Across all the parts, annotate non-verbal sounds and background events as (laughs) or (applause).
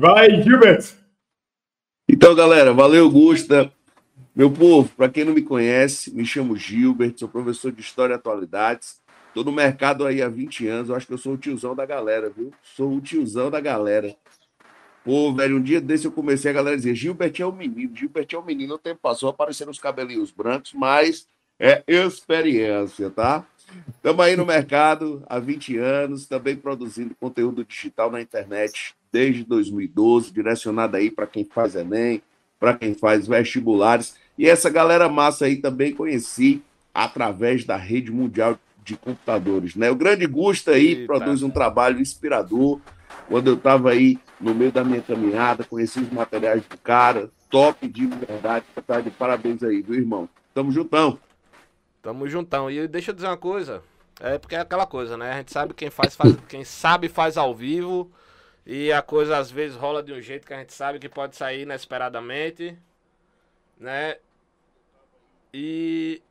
Vai, Gilbert! Então, galera, valeu, Gusta. Meu povo, para quem não me conhece, me chamo Gilbert, sou professor de História e Atualidades. Estou no mercado aí há 20 anos, eu acho que eu sou o tiozão da galera, viu? Sou o tiozão da galera. Pô, velho, um dia desse eu comecei a galera dizer: Gilbert é o menino, Gilbert é o menino. O tempo passou aparecendo os cabelinhos brancos, mas é experiência, tá? Estamos aí no mercado há 20 anos, também produzindo conteúdo digital na internet desde 2012, direcionado aí para quem faz Enem, para quem faz vestibulares. E essa galera massa aí também conheci através da rede mundial de computadores, né? O grande Gusta aí Eita. produz um trabalho inspirador. Quando eu estava aí no meio da minha caminhada, conheci os materiais do cara, top de verdade, tá de parabéns aí, viu, irmão? Tamo juntão. Tamo juntão. E deixa eu dizer uma coisa, é porque é aquela coisa, né? A gente sabe quem faz, faz quem sabe faz ao vivo. E a coisa às vezes rola de um jeito que a gente sabe que pode sair inesperadamente, né? E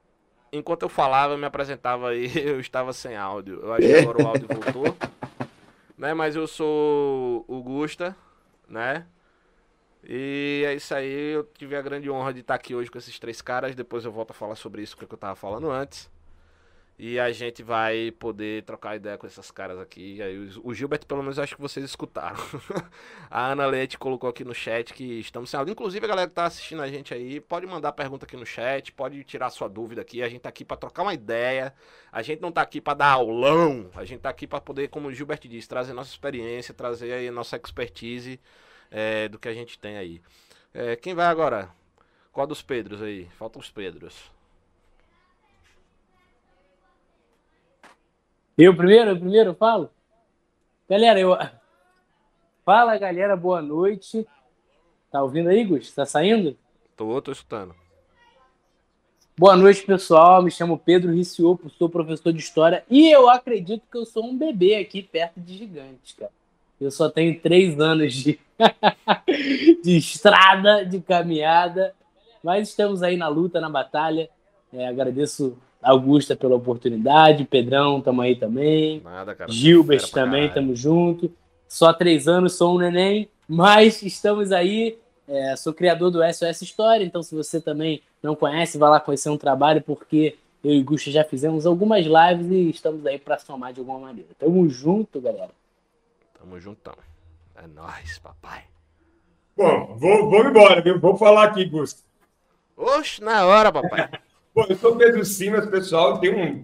enquanto eu falava, eu me apresentava aí, (laughs) eu estava sem áudio. Eu acho que agora o áudio voltou. (laughs) né? Mas eu sou o Gusta, né? E é isso aí, eu tive a grande honra de estar aqui hoje com esses três caras. Depois eu volto a falar sobre isso que eu estava falando antes. E a gente vai poder trocar ideia com essas caras aqui. O Gilberto, pelo menos, acho que vocês escutaram. (laughs) a Ana Leite colocou aqui no chat que estamos sem áudio. Inclusive, a galera que tá assistindo a gente aí, pode mandar pergunta aqui no chat, pode tirar sua dúvida aqui. A gente tá aqui para trocar uma ideia. A gente não tá aqui para dar aulão. A gente tá aqui para poder, como o Gilberto disse, trazer nossa experiência, trazer aí nossa expertise é, do que a gente tem aí. É, quem vai agora? Qual dos Pedros aí? Faltam os Pedros. Eu primeiro, eu primeiro falo? Galera, eu. Fala, galera, boa noite. Tá ouvindo aí, Gus? Tá saindo? Tô, tô escutando. Boa noite, pessoal. Me chamo Pedro Riciopo, sou professor de história e eu acredito que eu sou um bebê aqui perto de gigantes, cara. Eu só tenho três anos de, (laughs) de estrada, de caminhada, mas estamos aí na luta, na batalha. É, agradeço Augusta pela oportunidade, Pedrão, tamo aí também. Nada, cara. Gilbert também, tamo junto. Só três anos, sou um neném, mas estamos aí. É, sou criador do SOS História, então se você também não conhece, vai lá conhecer um trabalho, porque eu e Gusta já fizemos algumas lives e estamos aí para somar de alguma maneira. Tamo junto, galera. Tamo juntão. É nóis, papai. Bom, vou, vou embora, viu? Vou falar aqui, Gusta. Oxe, na hora, papai. (laughs) Bom, eu sou Pedro Simas, pessoal. Tem um.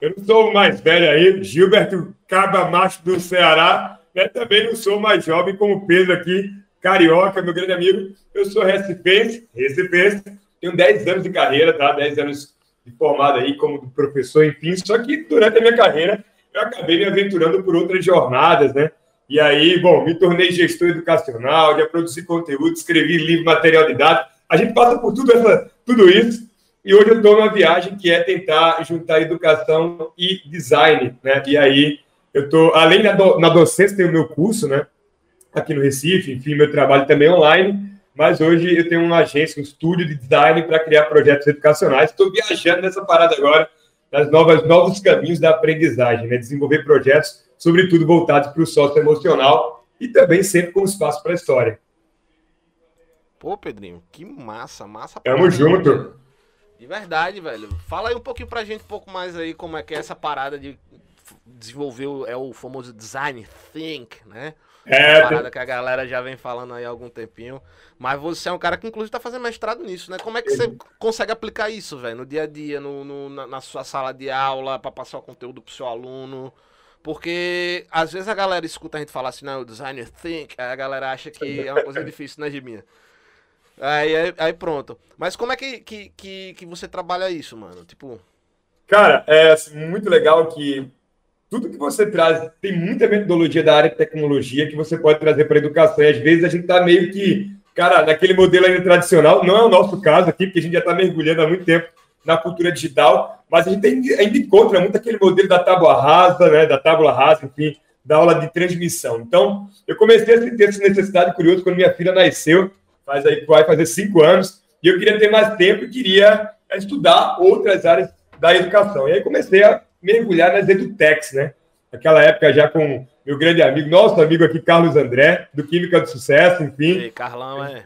Eu não sou o mais velho aí, Gilberto Caba Macho do Ceará. Né? Também não sou mais jovem como Pedro aqui, carioca, meu grande amigo. Eu sou recifense, recifense. Tenho 10 anos de carreira, tá? 10 anos de formado aí como professor, enfim. Só que durante a minha carreira eu acabei me aventurando por outras jornadas, né? E aí, bom, me tornei gestor educacional, já produzi conteúdo, escrevi livro, material didático. A gente passa por tudo, essa, tudo isso e hoje eu estou numa viagem que é tentar juntar educação e design, né? E aí eu estou, além da do, na docência, tenho o meu curso, né? Aqui no Recife, enfim, meu trabalho também é online, mas hoje eu tenho uma agência, um estúdio de design para criar projetos educacionais. Estou viajando nessa parada agora, nas novas, novos caminhos da aprendizagem, né? Desenvolver projetos, sobretudo voltados para o sócio emocional e também sempre com espaço para a história. Pô, Pedrinho, que massa, massa. Tamo junto. De verdade, velho. Fala aí um pouquinho pra gente um pouco mais aí como é que é essa parada de desenvolver o, é o famoso design think, né? É, parada que a galera já vem falando aí há algum tempinho. Mas você é um cara que, inclusive, tá fazendo mestrado nisso, né? Como é que você consegue aplicar isso, velho, no dia a dia, no, no na, na, sua sala de aula, para passar o conteúdo pro seu aluno? Porque às vezes a galera escuta a gente falar assim, não, designer think, aí a galera acha que é uma coisa difícil, né, Giminha? Aí, aí, aí, pronto. Mas como é que, que, que, que, você trabalha isso, mano? Tipo. Cara, é assim, muito legal que tudo que você traz tem muita metodologia da área de tecnologia que você pode trazer para a educação. E às vezes a gente está meio que, cara, naquele modelo ainda tradicional, não é o nosso caso aqui, porque a gente já está mergulhando há muito tempo na cultura digital, mas a gente ainda encontra muito aquele modelo da tábua rasa, né, da tábua rasa, enfim, da aula de transmissão. Então, eu comecei a ter essa necessidade curiosa quando minha filha nasceu faz aí, vai fazer cinco anos, e eu queria ter mais tempo e queria estudar outras áreas da educação. E aí comecei a mergulhar nas edutechs, né? Naquela época, já com meu grande amigo, nosso amigo aqui, Carlos André, do Química do Sucesso, enfim. E Carlão, é.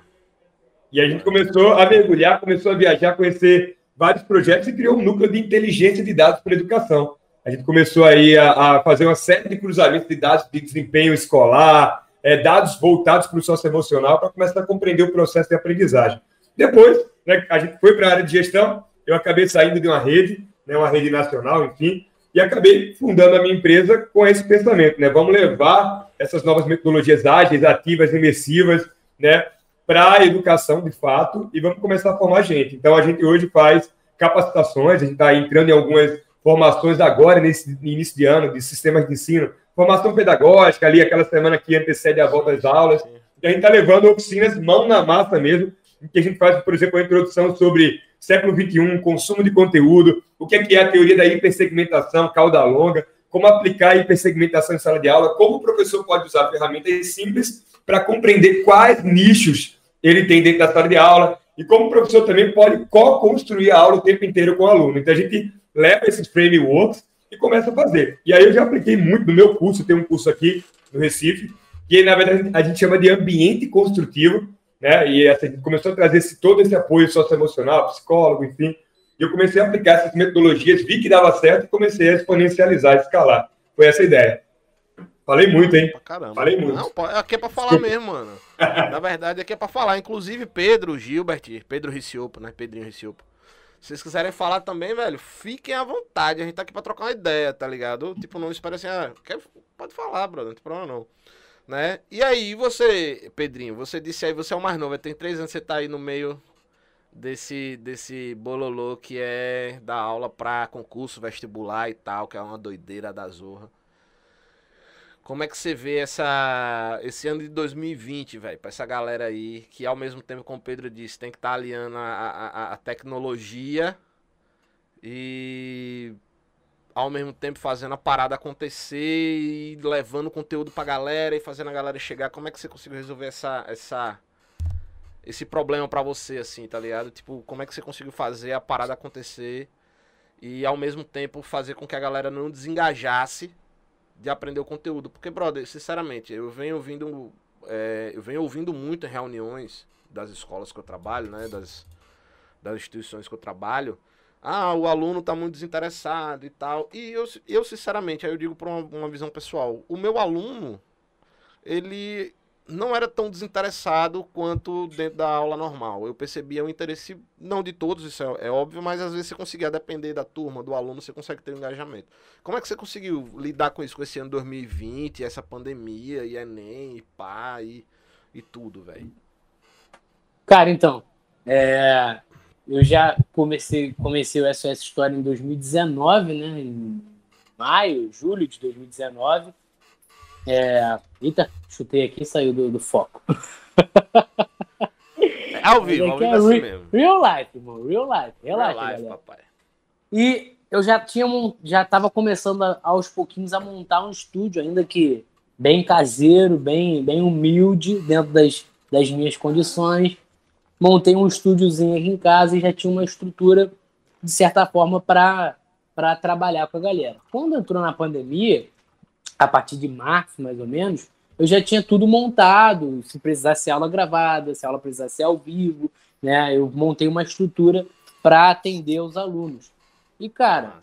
E a gente começou a mergulhar, começou a viajar, conhecer vários projetos e criou um núcleo de inteligência de dados para educação. A gente começou aí a, a, fazer uma série de cruzamentos de dados de desempenho escolar, é, dados voltados para o socioemocional, para começar a compreender o processo de aprendizagem. Depois, né, a gente foi para a área de gestão, eu acabei saindo de uma rede, né, uma rede nacional, enfim, e acabei fundando a minha empresa com esse pensamento, né? Vamos levar essas novas metodologias ágeis, ativas, imersivas, né, para a educação de fato e vamos começar a formar gente. Então a gente hoje faz capacitações, a gente está entrando em algumas formações agora nesse início de ano de sistemas de ensino, formação pedagógica ali aquela semana que antecede a volta às aulas. E a gente está levando oficinas mão na massa mesmo, em que a gente faz, por exemplo, a introdução sobre século XXI, consumo de conteúdo, o que é, que é a teoria da hipersegmentação, cauda longa, como aplicar a hipersegmentação em sala de aula, como o professor pode usar ferramentas simples para compreender quais nichos ele tem dentro da sala de aula e como o professor também pode co-construir a aula o tempo inteiro com o aluno. Então a gente leva esses frameworks e começa a fazer. E aí eu já apliquei muito no meu curso, tem um curso aqui no Recife, que na verdade a gente chama de ambiente construtivo, né? E a gente começou a trazer esse, todo esse apoio socioemocional, psicólogo, enfim. E eu comecei a aplicar essas metodologias, vi que dava certo e comecei a exponencializar, escalar. Foi essa a ideia. Falei muito, hein? Caramba. Falei muito. Não, aqui é pra falar mesmo, mano. (laughs) Na verdade, aqui é pra falar. Inclusive, Pedro, Gilbert, Pedro Riciopo, né? Pedrinho Riciopo. Se vocês quiserem falar também, velho, fiquem à vontade. A gente tá aqui pra trocar uma ideia, tá ligado? Tipo, não espera assim, ah, quer... pode falar, brother, não tem problema não né? E aí, você, Pedrinho, você disse aí, você é o mais novo, tem três anos, você tá aí no meio desse, desse bololô que é dar aula pra concurso vestibular e tal, que é uma doideira da zorra. Como é que você vê essa, esse ano de 2020, velho, pra essa galera aí, que ao mesmo tempo, como o Pedro disse, tem que estar tá aliando a, a, a tecnologia e ao mesmo tempo fazendo a parada acontecer e levando conteúdo pra galera e fazendo a galera chegar. Como é que você conseguiu resolver essa, essa esse problema para você assim, tá ligado? Tipo, como é que você conseguiu fazer a parada acontecer e ao mesmo tempo fazer com que a galera não desengajasse de aprender o conteúdo? Porque, brother, sinceramente, eu venho ouvindo é, eu venho ouvindo muito em reuniões das escolas que eu trabalho, né, das das instituições que eu trabalho, ah, o aluno está muito desinteressado e tal. E eu, eu sinceramente, aí eu digo para uma, uma visão pessoal, o meu aluno, ele não era tão desinteressado quanto dentro da aula normal. Eu percebia o interesse, não de todos, isso é, é, óbvio, mas às vezes você conseguia depender da turma, do aluno, você consegue ter um engajamento. Como é que você conseguiu lidar com isso, com esse ano 2020, essa pandemia, e Enem, e pá, e, e tudo, velho? Cara, então, é, eu já comecei, comecei o SOS História em 2019, né? Em maio, julho de 2019. É... Eita, chutei aqui e saiu do, do foco. É ao vivo, ao vivo é assim mesmo. Real life, irmão. Real life. Real, real life, life papai. E eu já tinha já estava começando a, aos pouquinhos a montar um estúdio, ainda que bem caseiro, bem, bem humilde, dentro das, das minhas condições montei um estúdiozinho aqui em casa e já tinha uma estrutura, de certa forma, para trabalhar com a galera. Quando entrou na pandemia, a partir de março, mais ou menos, eu já tinha tudo montado, se precisasse aula gravada, se aula precisasse ao vivo, né? Eu montei uma estrutura para atender os alunos. E, cara,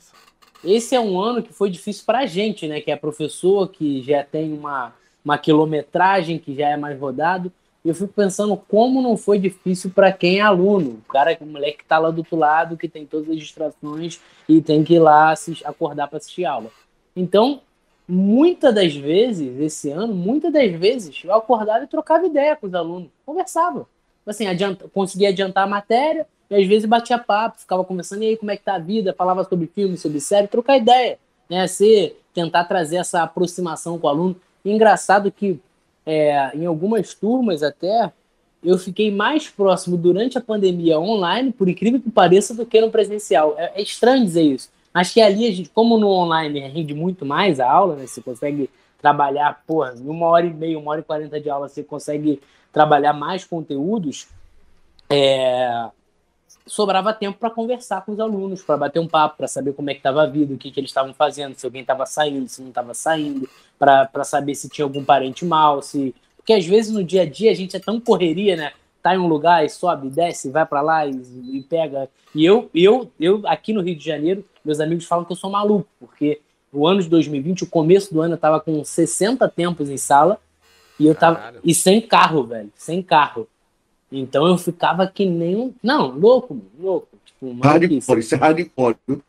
esse é um ano que foi difícil para a gente, né? Que é professor, que já tem uma, uma quilometragem, que já é mais rodado eu fico pensando como não foi difícil para quem é aluno. O cara, o moleque que está lá do outro lado, que tem todas as distrações e tem que ir lá assistir, acordar para assistir aula. Então, muitas das vezes, esse ano, muitas das vezes, eu acordava e trocava ideia com os alunos, conversava. Assim, adianta, conseguia adiantar a matéria, e às vezes batia papo, ficava conversando, e aí, como é que tá a vida? Falava sobre filme, sobre série, trocar ideia, né? Ser, tentar trazer essa aproximação com o aluno. Engraçado que é, em algumas turmas até, eu fiquei mais próximo durante a pandemia online, por incrível que pareça, do que no presencial. É, é estranho dizer isso. Acho que ali, a gente, como no online rende muito mais a aula, né? Você consegue trabalhar, porra, em uma hora e meia, uma hora e quarenta de aula, você consegue trabalhar mais conteúdos. É... sobrava tempo para conversar com os alunos, para bater um papo, para saber como é que estava a vida, o que, que eles estavam fazendo, se alguém estava saindo, se não estava saindo, para saber se tinha algum parente mal, se porque às vezes no dia a dia a gente é tão correria, né? Tá em um lugar e sobe, desce, vai para lá e, e, pega. E eu, eu, eu aqui no Rio de Janeiro, meus amigos falam que eu sou maluco, porque o ano de 2020, o começo do ano, eu tava com 60 tempos em sala e eu tava Caralho. e sem carro, velho, sem carro. Então eu ficava que nem um. Não, louco, louco. Tipo, hardcore, isso é hardcore, viu?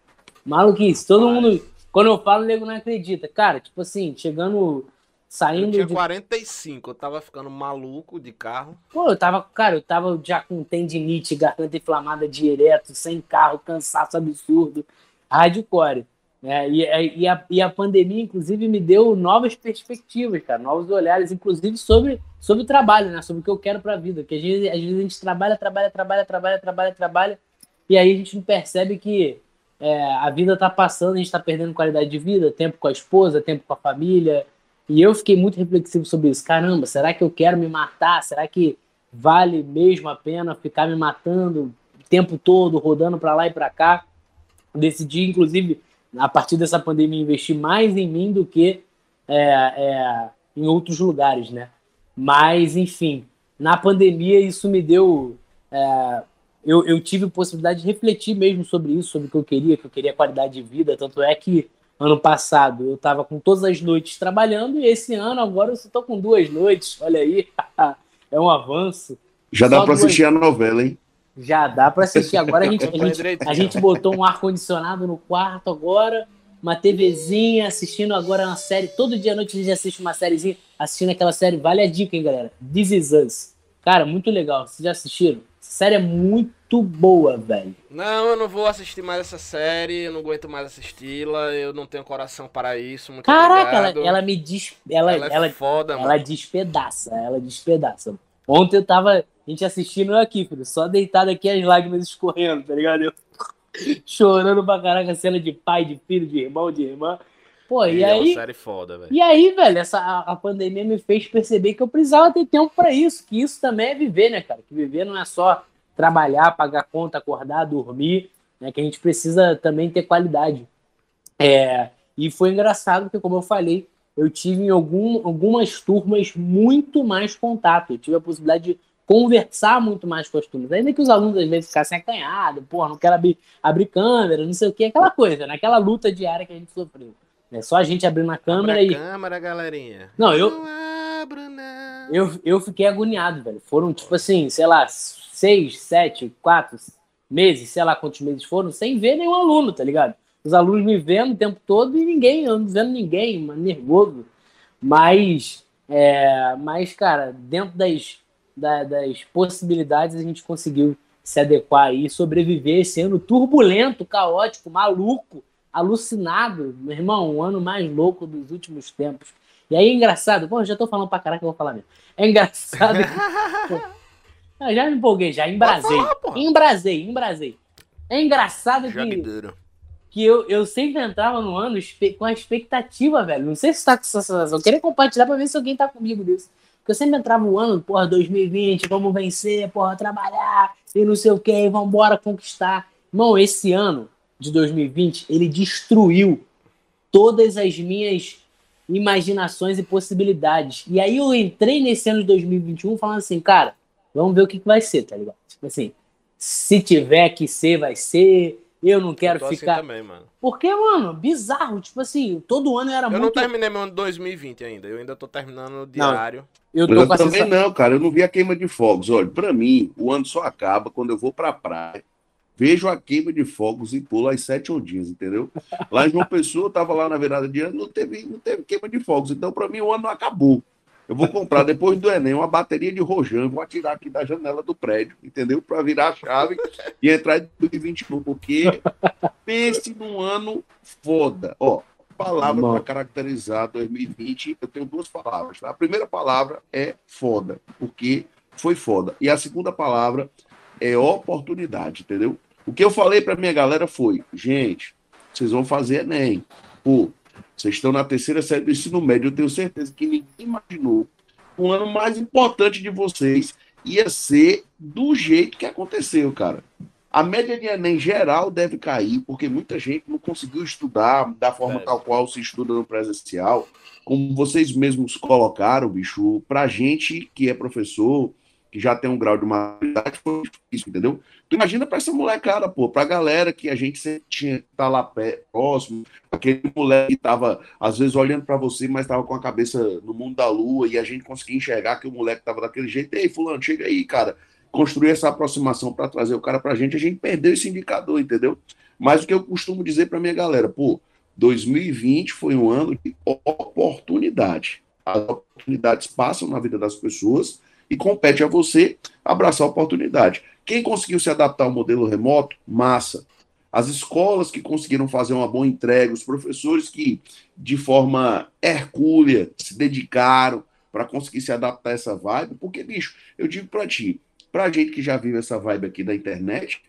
Maluquice. Todo mundo. Quando eu falo, o nego não acredita. Cara, tipo assim, chegando. Saindo. Eu tinha de... 45, eu tava ficando maluco de carro. Pô, eu tava, cara, eu tava já com tendinite, garganta inflamada direto, sem carro, cansaço absurdo. Hardcore. É, e, e, a, e a pandemia, inclusive, me deu novas perspectivas, cara, novos olhares, inclusive sobre, sobre o trabalho, né? Sobre o que eu quero para a vida. Porque às vezes, às vezes a gente trabalha, trabalha, trabalha, trabalha, trabalha, trabalha, e aí a gente não percebe que é, a vida tá passando, a gente está perdendo qualidade de vida, tempo com a esposa, tempo com a família. E eu fiquei muito reflexivo sobre isso. Caramba, será que eu quero me matar? Será que vale mesmo a pena ficar me matando o tempo todo, rodando para lá e para cá? Decidi, inclusive a partir dessa pandemia, investir mais em mim do que é, é, em outros lugares, né? Mas, enfim, na pandemia isso me deu. É, eu, eu tive possibilidade de refletir mesmo sobre isso, sobre o que eu queria, que eu queria qualidade de vida. Tanto é que ano passado eu estava com todas as noites trabalhando e esse ano agora eu estou com duas noites. Olha aí, (laughs) é um avanço. Já dá para assistir a novela, hein? Já dá para assistir. Agora a gente, a gente, a gente botou um ar-condicionado no quarto agora, uma TVzinha, assistindo agora uma série. Todo dia à noite a gente assiste uma sériezinha, assistindo aquela série. Vale a dica, hein, galera? This Is Us. Cara, muito legal. Vocês já assistiram? Essa série é muito boa, velho. Não, eu não vou assistir mais essa série, eu não aguento mais assisti-la, eu não tenho coração para isso. Muito Caraca, ela, ela, me diz. Ela, ela, é ela, foda, ela mano. despedaça, ela despedaça. Ontem eu tava a gente assistindo aqui, filho, só deitado aqui as lágrimas escorrendo, tá ligado? Eu (laughs) chorando pra caraca, cena de pai, de filho, de irmão, de irmã. Pô, e, e é aí. série foda, velho. E aí, velho, essa, a, a, pandemia me fez perceber que eu precisava ter tempo para isso, que isso também é viver, né, cara? Que viver não é só trabalhar, pagar conta, acordar, dormir, né? Que a gente precisa também ter qualidade. É, e foi engraçado, porque, como eu falei, eu tive em algum, algumas turmas muito mais contato. Eu tive a possibilidade de conversar muito mais com as turmas. Ainda que os alunos às vezes ficassem acanhados, porra, não quero abrir, abrir câmera, não sei o que, aquela coisa, naquela né? luta diária que a gente sofreu. É só a gente abrindo a câmera Abra e. câmera, galerinha. Não, eu. Não abro, não. Eu, eu fiquei agoniado, velho. Foram, tipo assim, sei lá, seis, sete, quatro meses, sei lá quantos meses foram, sem ver nenhum aluno, tá ligado? Os alunos me vendo o tempo todo e ninguém, eu não vendo ninguém, mano, nervoso. Mas, é, mas, cara, dentro das da, das possibilidades, a gente conseguiu se adequar e sobreviver esse ano turbulento, caótico, maluco, alucinado. Meu irmão, um ano mais louco dos últimos tempos. E aí é engraçado, pô, já tô falando pra caraca, eu vou falar mesmo. É engraçado. que... (laughs) já me empolguei, já embrasei. Embrasei, embrasei. É engraçado que, que eu, eu sempre entrava no ano com a expectativa, velho. Não sei se tá com essa sensação. Eu queria compartilhar pra ver se alguém tá comigo disso. Porque eu sempre entrava o ano, porra, 2020, vamos vencer, porra, trabalhar e não sei o que, vamos embora conquistar. Irmão, esse ano de 2020, ele destruiu todas as minhas imaginações e possibilidades. E aí eu entrei nesse ano de 2021 falando assim, cara, vamos ver o que, que vai ser, tá ligado? Tipo assim, se tiver que ser, vai ser. Eu não quero eu assim ficar. Assim também, mano. Porque, mano, bizarro. Tipo assim, todo ano era eu muito. Eu não terminei meu ano de 2020 ainda. Eu ainda tô terminando o diário. Não, eu, tô eu também sensação... não, cara. Eu não vi a queima de fogos. Olha, pra mim, o ano só acaba quando eu vou pra praia. Vejo a queima de fogos e pulo as sete ondinhas, entendeu? Lá em João Pessoa, eu tava lá na virada de ano, não teve, não teve queima de fogos. Então, pra mim, o ano acabou. Eu vou comprar depois do Enem uma bateria de rojão, vou atirar aqui da janela do prédio, entendeu? Para virar a chave e entrar em 2021, porque pense num ano foda. Ó, palavra para caracterizar 2020, eu tenho duas palavras. Tá? A primeira palavra é foda, porque foi foda. E a segunda palavra é oportunidade, entendeu? O que eu falei para minha galera foi, gente, vocês vão fazer Enem. Pô, vocês estão na terceira série do ensino médio, eu tenho certeza que ninguém imaginou o ano mais importante de vocês ia ser do jeito que aconteceu, cara. A média de Enem geral deve cair, porque muita gente não conseguiu estudar da forma É. tal qual se estuda no presencial. Como vocês mesmos colocaram, bicho, pra gente que é professor, que já tem um grau de maturidade, foi difícil, entendeu? Tu imagina pra essa molecada, pô, pra galera que a gente sempre tinha que estar lá pé, próximo, aquele moleque que tava, às vezes, olhando pra você, mas tava com a cabeça no mundo da lua, e a gente conseguia enxergar que o moleque tava daquele jeito. Ei, fulano, chega aí, cara construir essa aproximação para trazer o cara para a gente, a gente perdeu esse indicador, entendeu? Mas o que eu costumo dizer para minha galera, pô, 2020 foi um ano de oportunidade. As oportunidades passam na vida das pessoas e compete a você abraçar a oportunidade. Quem conseguiu se adaptar ao modelo remoto, massa. As escolas que conseguiram fazer uma boa entrega, os professores que, de forma hercúlea, se dedicaram para conseguir se adaptar a essa vibe, porque, bicho, eu digo para ti, pra gente que já vive essa vibe aqui da internet,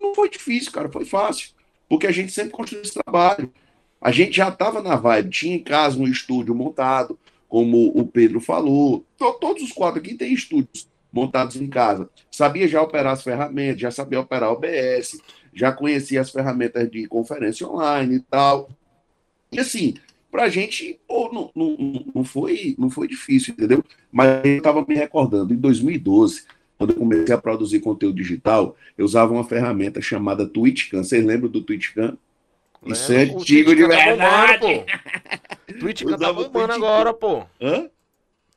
não foi difícil, cara, foi fácil. Porque a gente sempre construiu esse trabalho. A gente já estava na vibe, tinha em casa um estúdio montado, como o Pedro falou. To- Todos os quatro aqui têm estúdios montados em casa. Sabia já operar as ferramentas, já sabia operar OBS, já conhecia as ferramentas de conferência online e tal. E assim, pra gente, pô, não, não, não, foi, não foi difícil, entendeu? Mas eu estava me recordando, em 2012, quando eu comecei a produzir conteúdo digital, eu usava uma ferramenta chamada TwitchCam. Vocês lembram do TwitchCam? Isso é antigo de tá verdade. bombando, (laughs) pô. Twitch tá bombando agora, pô. Hã?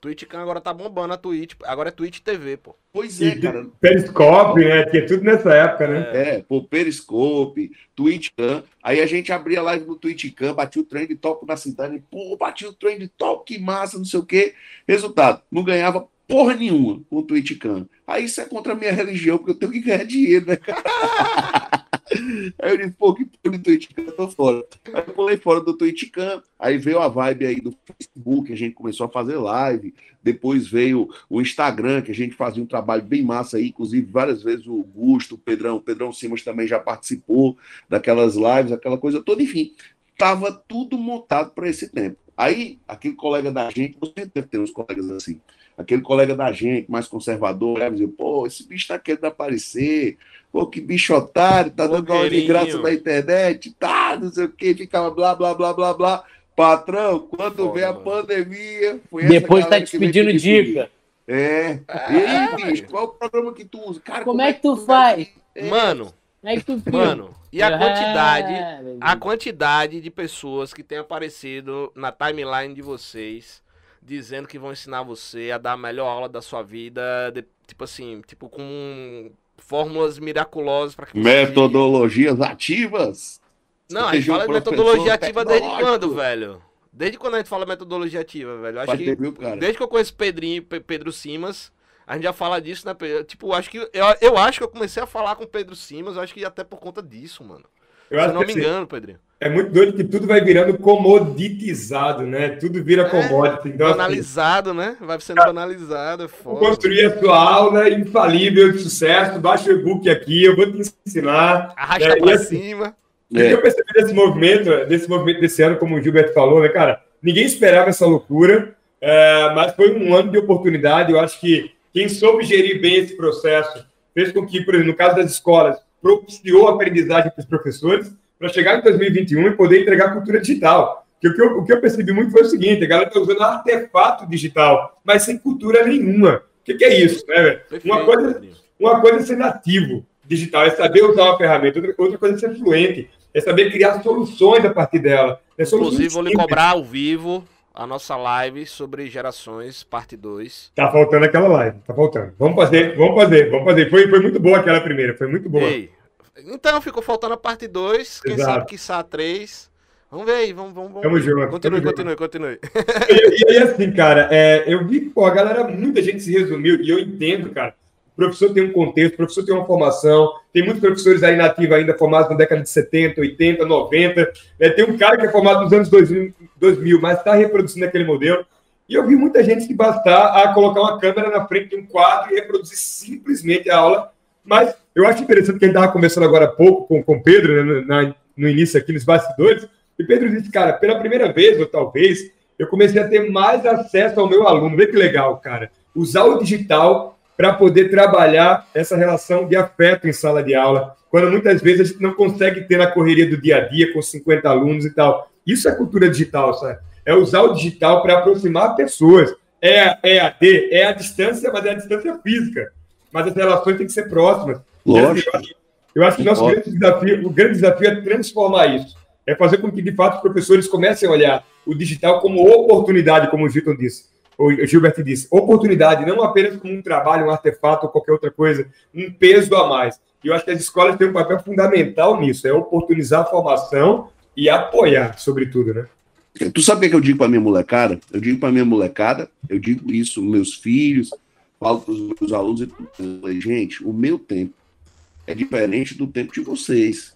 Twitch agora tá bombando a Twitch. Agora é Twitch TV, pô. Pois é, E cara. Periscope, né? Tinha tudo nessa época, né? É, pô, Periscope, TwitchCam. Aí a gente abria live no TwitchCam, batia o trend top na Sintana e, pô, bati o trend top, que massa, não sei o quê. Resultado, não ganhava porra nenhuma com o TwitchCam. Aí isso é contra a minha religião, porque eu tenho que ganhar dinheiro, né, cara? (laughs) Aí eu disse, pô, que porra do TwitchCam, tô fora. Aí eu pulei fora do TwitchCam, aí veio a vibe aí do Facebook, a gente começou a fazer live, depois veio o Instagram, que a gente fazia um trabalho bem massa aí, inclusive várias vezes o Gusto, o Pedrão, o Pedrão Simas também já participou daquelas lives, aquela coisa toda, enfim, tava tudo montado para esse tempo. Aí, aquele colega da gente, você deve ter uns colegas assim, aquele colega da gente, mais conservador, dizer, pô, esse bicho tá querendo aparecer, pô, que bicho otário, tá dando aula de graça na internet, tá, não sei o que, ficava blá, blá, blá, blá, blá. Patrão, quando veio a pandemia, foi essa Depois tá te pedindo dica. É. É, E aí, velho. bicho, qual é o programa que tu usa? Cara, Como é que tu vai- faz? É. Mano, Como é que tu fica? mano. E a É, quantidade, a quantidade de pessoas que tem aparecido na timeline de vocês dizendo que vão ensinar você a dar a melhor aula da sua vida, de- tipo assim, tipo com fórmulas miraculosas para que você Metodologias ativas. Não, a gente um fala de metodologia ativa desde quando, velho? Desde quando a gente fala metodologia ativa, velho? Acho Faz que tempo, viu, cara? desde que eu conheço Pedrinho, Pe- Pedro Simas, a gente já fala disso, né? Pedro? Tipo, acho que eu, eu acho que eu comecei a falar com o Pedro Simas, acho que até por conta disso, mano. Eu Se não que me assim, engano, Pedrinho. É muito doido que tudo vai virando comoditizado, né? Tudo vira É, commodity. Então, assim, banalizado, né? Vai sendo banalizado, é foda. construir a sua aula infalível de sucesso. Baixa o e-book aqui, eu vou te ensinar. Arrasta É, e pra assim, cima. O que eu percebi desse movimento, desse movimento desse ano, como o Gilberto falou, né, cara? Ninguém esperava essa loucura, é, mas foi um ano de oportunidade. Eu acho que quem soube gerir bem esse processo fez com que, por exemplo, no caso das escolas, propiciou a aprendizagem para os professores para chegar em 2021 e poder entregar cultura digital. Que o, que eu, o que eu percebi muito foi o seguinte: a galera está usando artefato digital, mas sem cultura nenhuma. O que, que é isso, né, Uma coisa, uma coisa é ser nativo digital, é saber usar uma ferramenta, outra, outra coisa é ser fluente, é saber criar soluções a partir dela. É Inclusive, vou lhe cobrar ao vivo a nossa live sobre gerações, parte 2. Tá faltando aquela live, tá faltando. Vamos fazer, vamos fazer, vamos fazer. Foi, foi muito boa aquela primeira, foi muito boa. Ei, então ficou faltando a parte 2, quem Exato. sabe que a 3. Vamos ver aí, vamos, vamos, vamos. Tamo junto, Continue, tamo continue, continue. E, aí, assim, cara, é, eu vi que pô, a galera, muita gente se resumiu, e eu entendo, cara. O professor tem um contexto, o professor tem uma formação, tem muitos professores aí nativos ainda formados na década de 70, 80, 90. né? Tem um cara que é formado nos anos 2000, 2000 mas está reproduzindo aquele modelo. E eu vi muita gente que bastar a colocar uma câmera na frente de um quadro e reproduzir simplesmente a aula. Mas eu acho interessante que gente estava conversando agora há pouco com, com Pedro, né, na- no início aqui nos bastidores, e Pedro disse, cara, pela primeira vez, ou talvez, eu comecei a ter mais acesso ao meu aluno. Vê que legal, cara. Usar o digital para poder trabalhar essa relação de afeto em sala de aula, quando muitas vezes a gente não consegue ter na correria do dia a dia com 50 alunos e tal. Isso é cultura digital, sabe? É usar o digital para aproximar pessoas. É, é a D, é a distância, mas é a distância física. Mas as relações têm que ser próximas. Lógico. Eu acho que o nosso grande desafio, o grande desafio é transformar isso. É fazer com que, de fato, os professores comecem a olhar o digital como oportunidade, como o Gilton disse o Gilberto disse, oportunidade, não apenas como um trabalho, um artefato ou qualquer outra coisa, um peso a mais. E eu acho que as escolas têm um papel fundamental nisso, é oportunizar a formação e apoiar, sobretudo, né? Tu sabe o que eu digo para minha molecada? Eu digo para minha molecada, eu digo isso meus filhos, falo para os meus alunos e tudo. Gente, o meu tempo é diferente do tempo de vocês.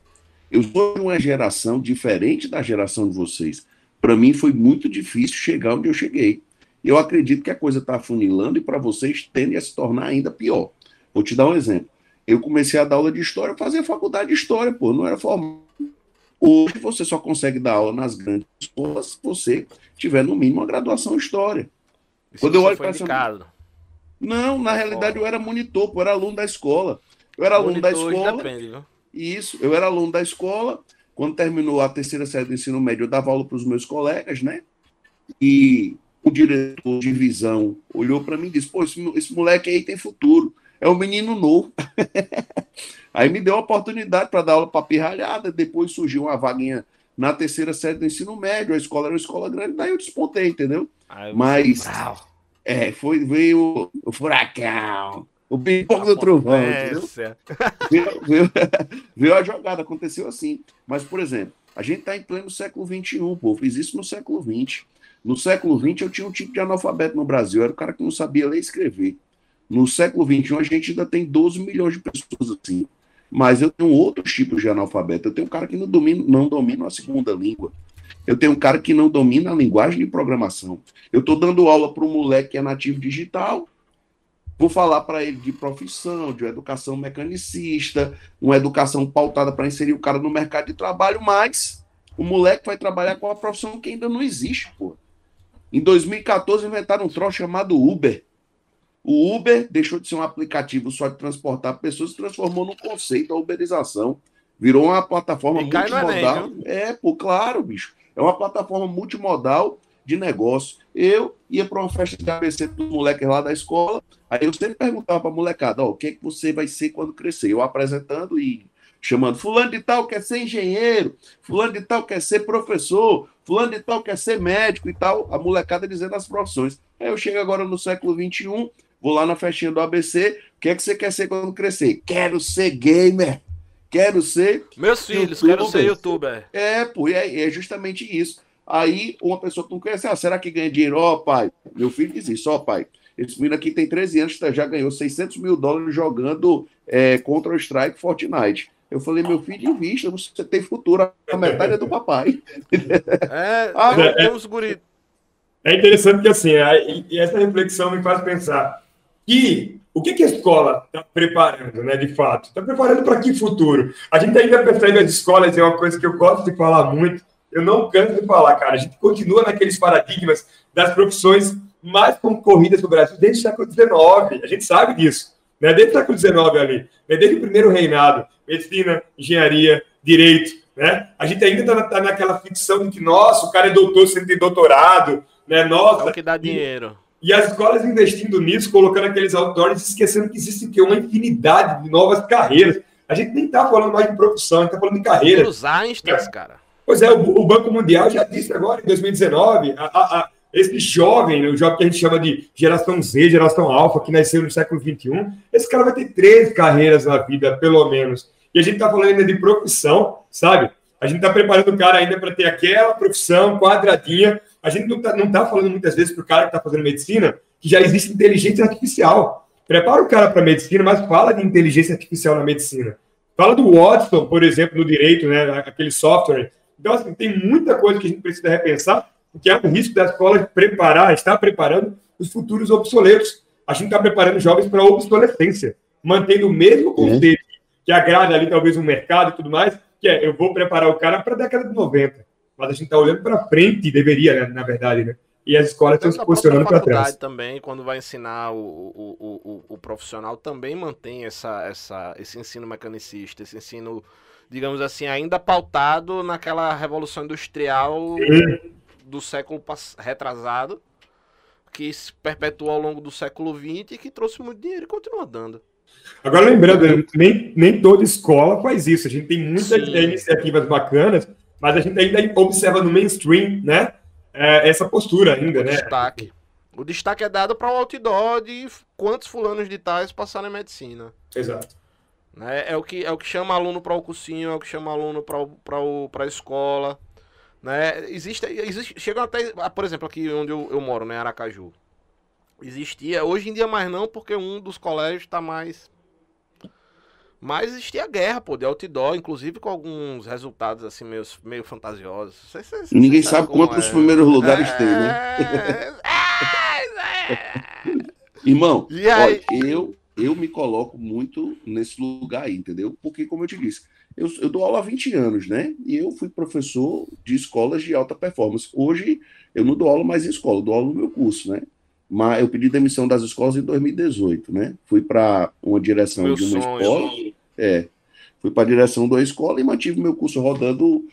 Eu sou de uma geração diferente da geração de vocês. Para mim foi muito difícil chegar onde eu cheguei. Eu acredito que a coisa está afunilando e para vocês tende a se tornar ainda pior. Vou te dar um exemplo. Eu comecei a dar aula de história, fazer faculdade de história, pô, não era formal. Hoje você só consegue dar aula nas grandes escolas se você tiver no mínimo uma graduação em história. E Quando eu olho para essa Não, na realidade eu era monitor, eu era aluno da escola. Eu era aluno da escola. Depende, viu? Isso, eu era aluno da escola. Quando terminou a terceira série do ensino médio, eu dava aula para os meus colegas, né? E o diretor de visão olhou para mim e disse: Pô, esse, esse, moleque aí tem futuro, é um menino novo. (laughs) aí me deu a oportunidade para dar aula para pirralhada. Depois surgiu uma vaguinha na terceira série do ensino médio, a escola era uma escola grande, daí eu despontei, entendeu? Ai, Mas é, foi, veio o furacão. O pipoco do trovão, entendeu? Veio, veio, (laughs) veio, a jogada, aconteceu assim. Mas, por exemplo, a gente está em pleno século XXI, pô. Fiz isso no século XX. No século XX, eu tinha um tipo de analfabeto no Brasil, era o cara que não sabia ler e escrever. No século XXI, a gente ainda tem 12 milhões de pessoas assim. Mas eu tenho outros tipos de analfabeto. Eu tenho um cara que não domina, não domina a segunda língua. Eu tenho um cara que não domina a linguagem de programação. Eu estou dando aula para um moleque que é nativo digital. Vou falar para ele de profissão, de educação mecanicista, uma educação pautada para inserir o cara no mercado de trabalho, mas o moleque vai trabalhar com uma profissão que ainda não existe, pô. Em 2014 inventaram um troço chamado Uber. O Uber deixou de ser um aplicativo só de transportar pessoas, se transformou num conceito, a uberização. Virou uma plataforma multimodal. É, pô, claro, bicho. É uma plataforma multimodal de negócio. Eu ia para uma festa de ABC dos moleques lá da escola, aí eu sempre perguntava para a molecada, ó, o que, é que você vai ser quando crescer? Eu apresentando e chamando, fulano de tal quer ser engenheiro, fulano de tal quer ser professor, fulano de tal quer ser médico e tal, a molecada dizendo as profissões. Aí eu chego agora no século XXI, vou lá na festinha do ABC, o que é que você quer ser quando crescer? Quero ser gamer, quero ser... Meus filhos, YouTuber. quero ser youtuber. É, pô, é, é justamente isso. Aí uma pessoa que não conhece, ah, será que ganha dinheiro? Ó, oh, pai, meu filho diz isso, ó, oh, pai, esse menino aqui tem 13 anos, já ganhou 600 mil dólares jogando é, contra o Strike Fortnite. Eu falei, meu filho, invista, você tem futuro, a metade é do papai. É, (laughs) ah, é, uns guri... é interessante que assim, e essa reflexão me faz pensar que o que, que a escola está preparando, né, de fato? Está preparando para que futuro? A gente ainda percebe as escolas, é uma coisa que eu gosto de falar muito, eu não canso de falar, cara, a gente continua naqueles paradigmas das profissões mais concorridas do Brasil desde o século XIX, a gente sabe disso né? desde o século XIX ali, né? desde o primeiro reinado, medicina, engenharia, direito, né? A gente ainda está tá naquela ficção de que, nossa, o cara é doutor sem ter doutorado, né? Nossa. É o que dá dinheiro. E, as escolas investindo nisso, colocando aqueles autores, esquecendo que existe que uma infinidade de novas carreiras. A gente nem está falando mais de profissão, a gente está falando de carreira. Os Einsteins, cara. Pois é, o, o, Banco Mundial já disse agora, em 2019, a, a, esse jovem, o jovem que a gente chama de geração Z, geração alfa, que nasceu no século XXI, esse cara vai ter três carreiras na vida, pelo menos. E a gente está falando ainda de profissão, sabe? A gente está preparando o cara ainda para ter aquela profissão quadradinha. A gente não está não tá falando muitas vezes para o cara que está fazendo medicina que já existe inteligência artificial. Prepara o cara para medicina, mas fala de inteligência artificial na medicina. Fala do Watson, por exemplo, no direito, né? Aquele software. Então, assim, tem muita coisa que a gente precisa repensar porque há um risco da escola preparar, estar preparando os futuros obsoletos. A gente está preparando jovens para a obsolescência, mantendo o mesmo conceito uhum. que agrada ali talvez o mercado e tudo mais, que é eu vou preparar o cara para a década de 90. Mas a gente está olhando para frente, deveria, né, na verdade, né? e as escolas estão se posicionando para trás. também, quando vai ensinar o, o, o, o, profissional, também mantém essa, essa, esse ensino mecanicista, esse ensino, digamos assim, ainda pautado naquela revolução industrial Sim. do século retrasado, que se perpetuou ao longo do século XX e que trouxe muito dinheiro e continua dando. Agora, lembrando, nem, nem toda escola faz isso. A gente tem muitas Sim. iniciativas bacanas, mas a gente ainda observa no mainstream, né? é, essa postura ainda, o né? Destaque. O destaque é dado para o outdoor de quantos fulanos de tais passaram em medicina. Exato. Né? É, o que, é o que chama aluno para o cursinho, é o que chama aluno para a escola. Né? Existe, existe, chegam até, ah, por exemplo, aqui onde eu, eu moro, né, Aracaju. Existia, hoje em dia mais não, porque um dos colégios está mais mas existia guerra, pô, de outdoor, inclusive com alguns resultados assim meio, meio fantasiosos. Cê, cê, cê Ninguém sabe, quantos é. primeiros lugares é... tem, né? É... (laughs) é. Irmão, aí... olha, eu, eu me coloco muito nesse lugar aí, entendeu? Porque, como eu te disse, eu, eu dou aula há 20 anos, né? E eu fui professor de escolas de alta performance. Hoje, eu não dou aula mais em escola, eu dou aula no meu curso, né? Mas eu pedi demissão das escolas em 2018, né? Fui para uma direção meu de uma sonho. escola, é, fui para a direção da escola e mantive meu curso rodando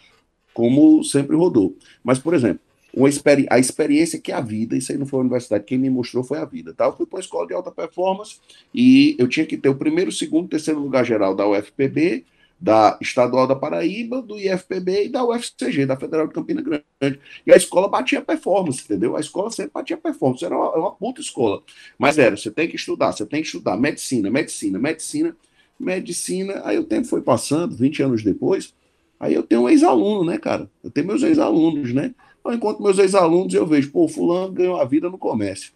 como sempre rodou. Mas, por exemplo, uma experi a experiência que é a vida, isso aí não foi a universidade, quem me mostrou foi a vida, tá? Eu fui para uma escola de alta performance e eu tinha que ter o primeiro, segundo, terceiro lugar geral da UFPB, da Estadual da Paraíba, do IFPB e da UFCG, da Federal de Campina Grande. E a escola batia performance, entendeu? A escola sempre batia performance, era uma, uma puta escola. Mas era, você tem que estudar, você tem que estudar medicina, medicina, medicina, medicina. Aí o tempo foi passando, 20 anos depois, aí eu tenho um ex-aluno, né, cara? Eu tenho meus ex-alunos, né? Então, enquanto meus ex-alunos, eu vejo, pô, fulano ganhou a vida no comércio.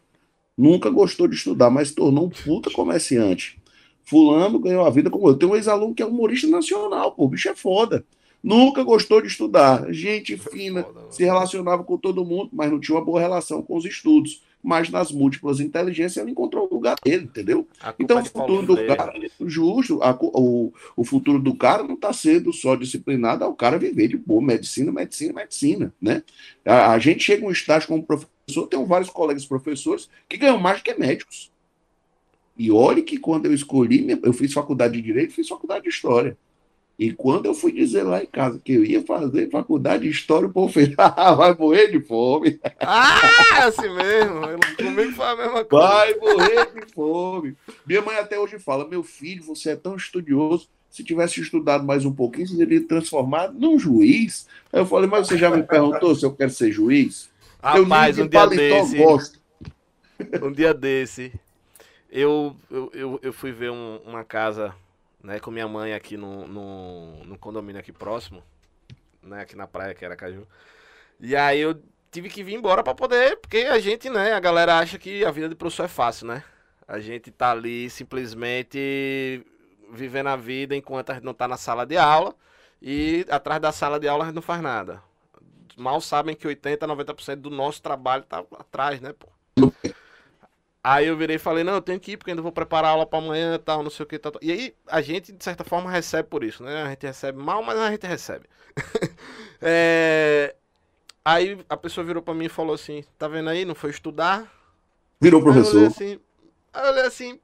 Nunca gostou de estudar, mas tornou um puta comerciante Fulano ganhou a vida como eu. Tenho um ex-aluno que é humorista nacional, pô, o bicho é foda. Nunca gostou de estudar. Gente fina, se relacionava com todo mundo, mas não tinha uma boa relação com os estudos. Mas nas múltiplas inteligências ele encontrou o lugar dele, entendeu? Então o futuro do cara, justo, a, o, o futuro do cara não está sendo só disciplinado ao cara viver de boa medicina, medicina, medicina, né? A, a gente chega um estágio como professor, tenho vários colegas professores que ganham mais do que médicos. E olhe que quando eu escolhi, eu fiz faculdade de Direito, fiz faculdade de História. E quando eu fui dizer lá em casa que eu ia fazer faculdade de História, o povo fez, (laughs) ah, vai morrer de fome. Ah, é assim mesmo. Comigo foi a mesma coisa. Vai morrer de fome. Minha mãe até hoje fala, meu filho, você é tão estudioso, se tivesse estudado mais um pouquinho, você teria transformado num juiz. Aí eu falei, mas você já me perguntou se eu quero ser juiz? Rapaz, eu um dia desse... Gosto. Um dia desse, eu, eu, eu, fui ver um, uma casa né, com minha mãe aqui no, no, no, condomínio aqui próximo, né, aqui na praia, que era Caju. E aí eu tive que vir embora para poder, porque a gente, né, a galera acha que a vida de professor é fácil, né? A gente tá ali simplesmente vivendo a vida enquanto a gente não tá na sala de aula e atrás da sala de aula a gente não faz nada. Mal sabem que 80, 90% do nosso trabalho tá atrás, né, pô? Aí eu virei e falei, não, eu tenho que ir porque ainda vou preparar aula para amanhã e tal, não sei o que. Tal, tal. E aí a gente, de certa forma, recebe por isso, né? A gente recebe mal, mas a gente recebe. (laughs) é... Aí a pessoa virou para mim e falou assim, tá vendo aí, não foi estudar? Virou professor. Aí eu olhei assim, aí eu olhei assim...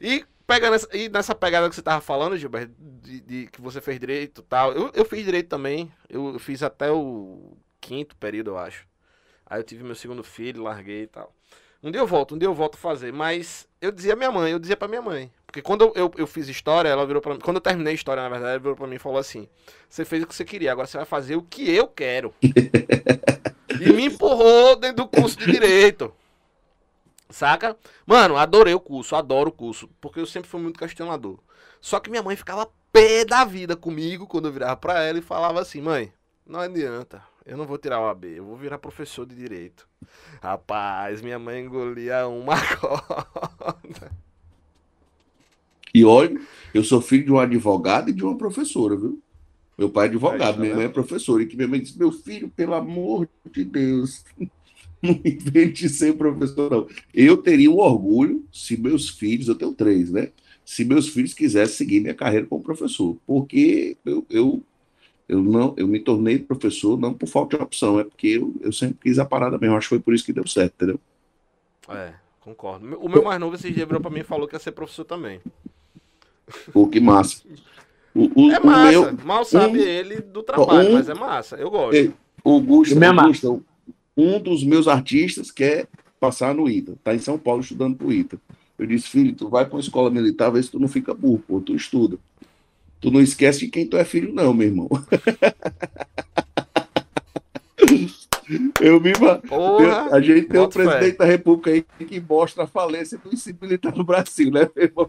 E pegando essa, e nessa pegada que você tava falando, Gilberto, de, de que você fez direito e tal, eu, eu fiz direito também, eu fiz até o quinto período, eu acho. Aí eu tive meu segundo filho, larguei e tal. Um dia eu volto, um dia eu volto a fazer. Mas eu dizia à minha mãe, eu dizia pra minha mãe. Porque quando eu, eu, eu fiz história, ela virou pra mim. Quando eu terminei a história, na verdade, ela virou pra mim e falou assim: Você fez o que você queria, agora você vai fazer o que eu quero. (laughs) e me empurrou dentro do curso de direito. Saca? Mano, adorei o curso, adoro o curso. Porque eu sempre fui muito questionador. Só que minha mãe ficava pé da vida comigo quando eu virava pra ela e falava assim: Mãe, não adianta. Eu não vou tirar o AB, eu vou virar professor de direito. Rapaz, minha mãe engolia uma (laughs) corda. E olha, eu sou filho de um advogado e de uma professora, viu? Meu pai é advogado, é minha mãe é professora. E que minha mãe disse: Meu filho, pelo amor de Deus, (laughs) não invente ser professor, não. Eu teria um orgulho se meus filhos, eu tenho três, né? Se meus filhos quisessem seguir minha carreira como professor, porque eu, eu Eu não, eu me tornei professor não por falta de opção, é porque eu, eu sempre quis a parada mesmo. Acho que foi por isso que deu certo, entendeu? É, concordo. O meu mais novo esse dia virou pra mim e falou que ia ser professor também. Pô, que massa. O, o, é o massa. meu, Mal sabe um- ele do trabalho, um- mas é massa. Eu gosto. Ei, me amarro. Augusto, um dos meus artistas quer passar no ITA. Tá em São Paulo estudando pro ITA. Eu disse, filho, tu vai pra uma escola militar, vê se tu não fica burro, pô, tu estuda. Tu não esquece de quem tu é filho, não, meu irmão. (laughs) Eu vi uma, Porra! a gente tem um presidente da República aí que mostra a falência do ensino militar no Brasil, né, meu irmão?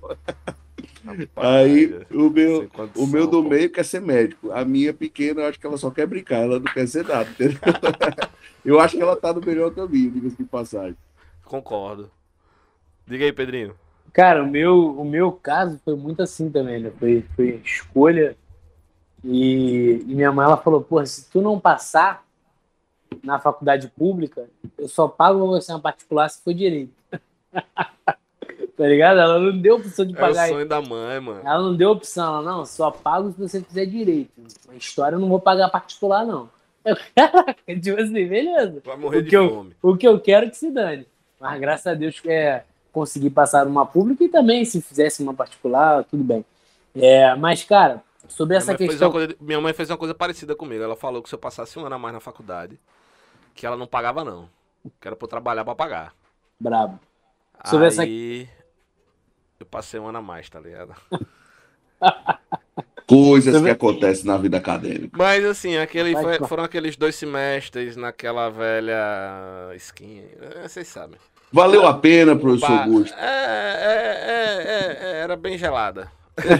Aí o meu, o meu do meio quer ser médico. A minha pequena, eu acho que ela só quer brincar, ela não quer ser nada, entendeu? (laughs) Eu acho que ela tá no melhor caminho, diga-se de passagem. Concordo. Diga aí, Pedrinho. Cara, o meu, o meu caso foi muito assim também, né? Foi, foi escolha. E, e minha mãe ela falou: pô, se tu não passar na faculdade pública, eu só pago pra você uma particular se for direito. (laughs) tá ligado? Ela não deu opção de É o pagar. sonho da mãe, mano. Ela não deu opção, ela, não, só pago se você fizer direito. A história eu não vou pagar particular, não. Eu, (laughs) caraca, tipo assim, beleza. Vai morrer O de que eu- fome. O que eu quero é que se dane. Mas graças a Deus é, consegui passar numa pública e também, se fizesse uma particular, tudo bem. É, mas, cara, sobre Minha essa fez questão. uma coisa, minha mãe fez uma coisa parecida comigo. Ela falou que se eu passasse um ano a mais na faculdade, que ela não pagava, não. Que era pra eu trabalhar pra pagar. Brabo. Sobre essa- Aí eu passei um ano a mais, tá ligado? (laughs) Coisas que acontecem na vida acadêmica. Mas assim, aquele Vai, foi- foram aqueles dois semestres naquela velha skin. É, Vocês sabem. Valeu a pena, professor Augusto. É, é, é, é, é, era bem gelada.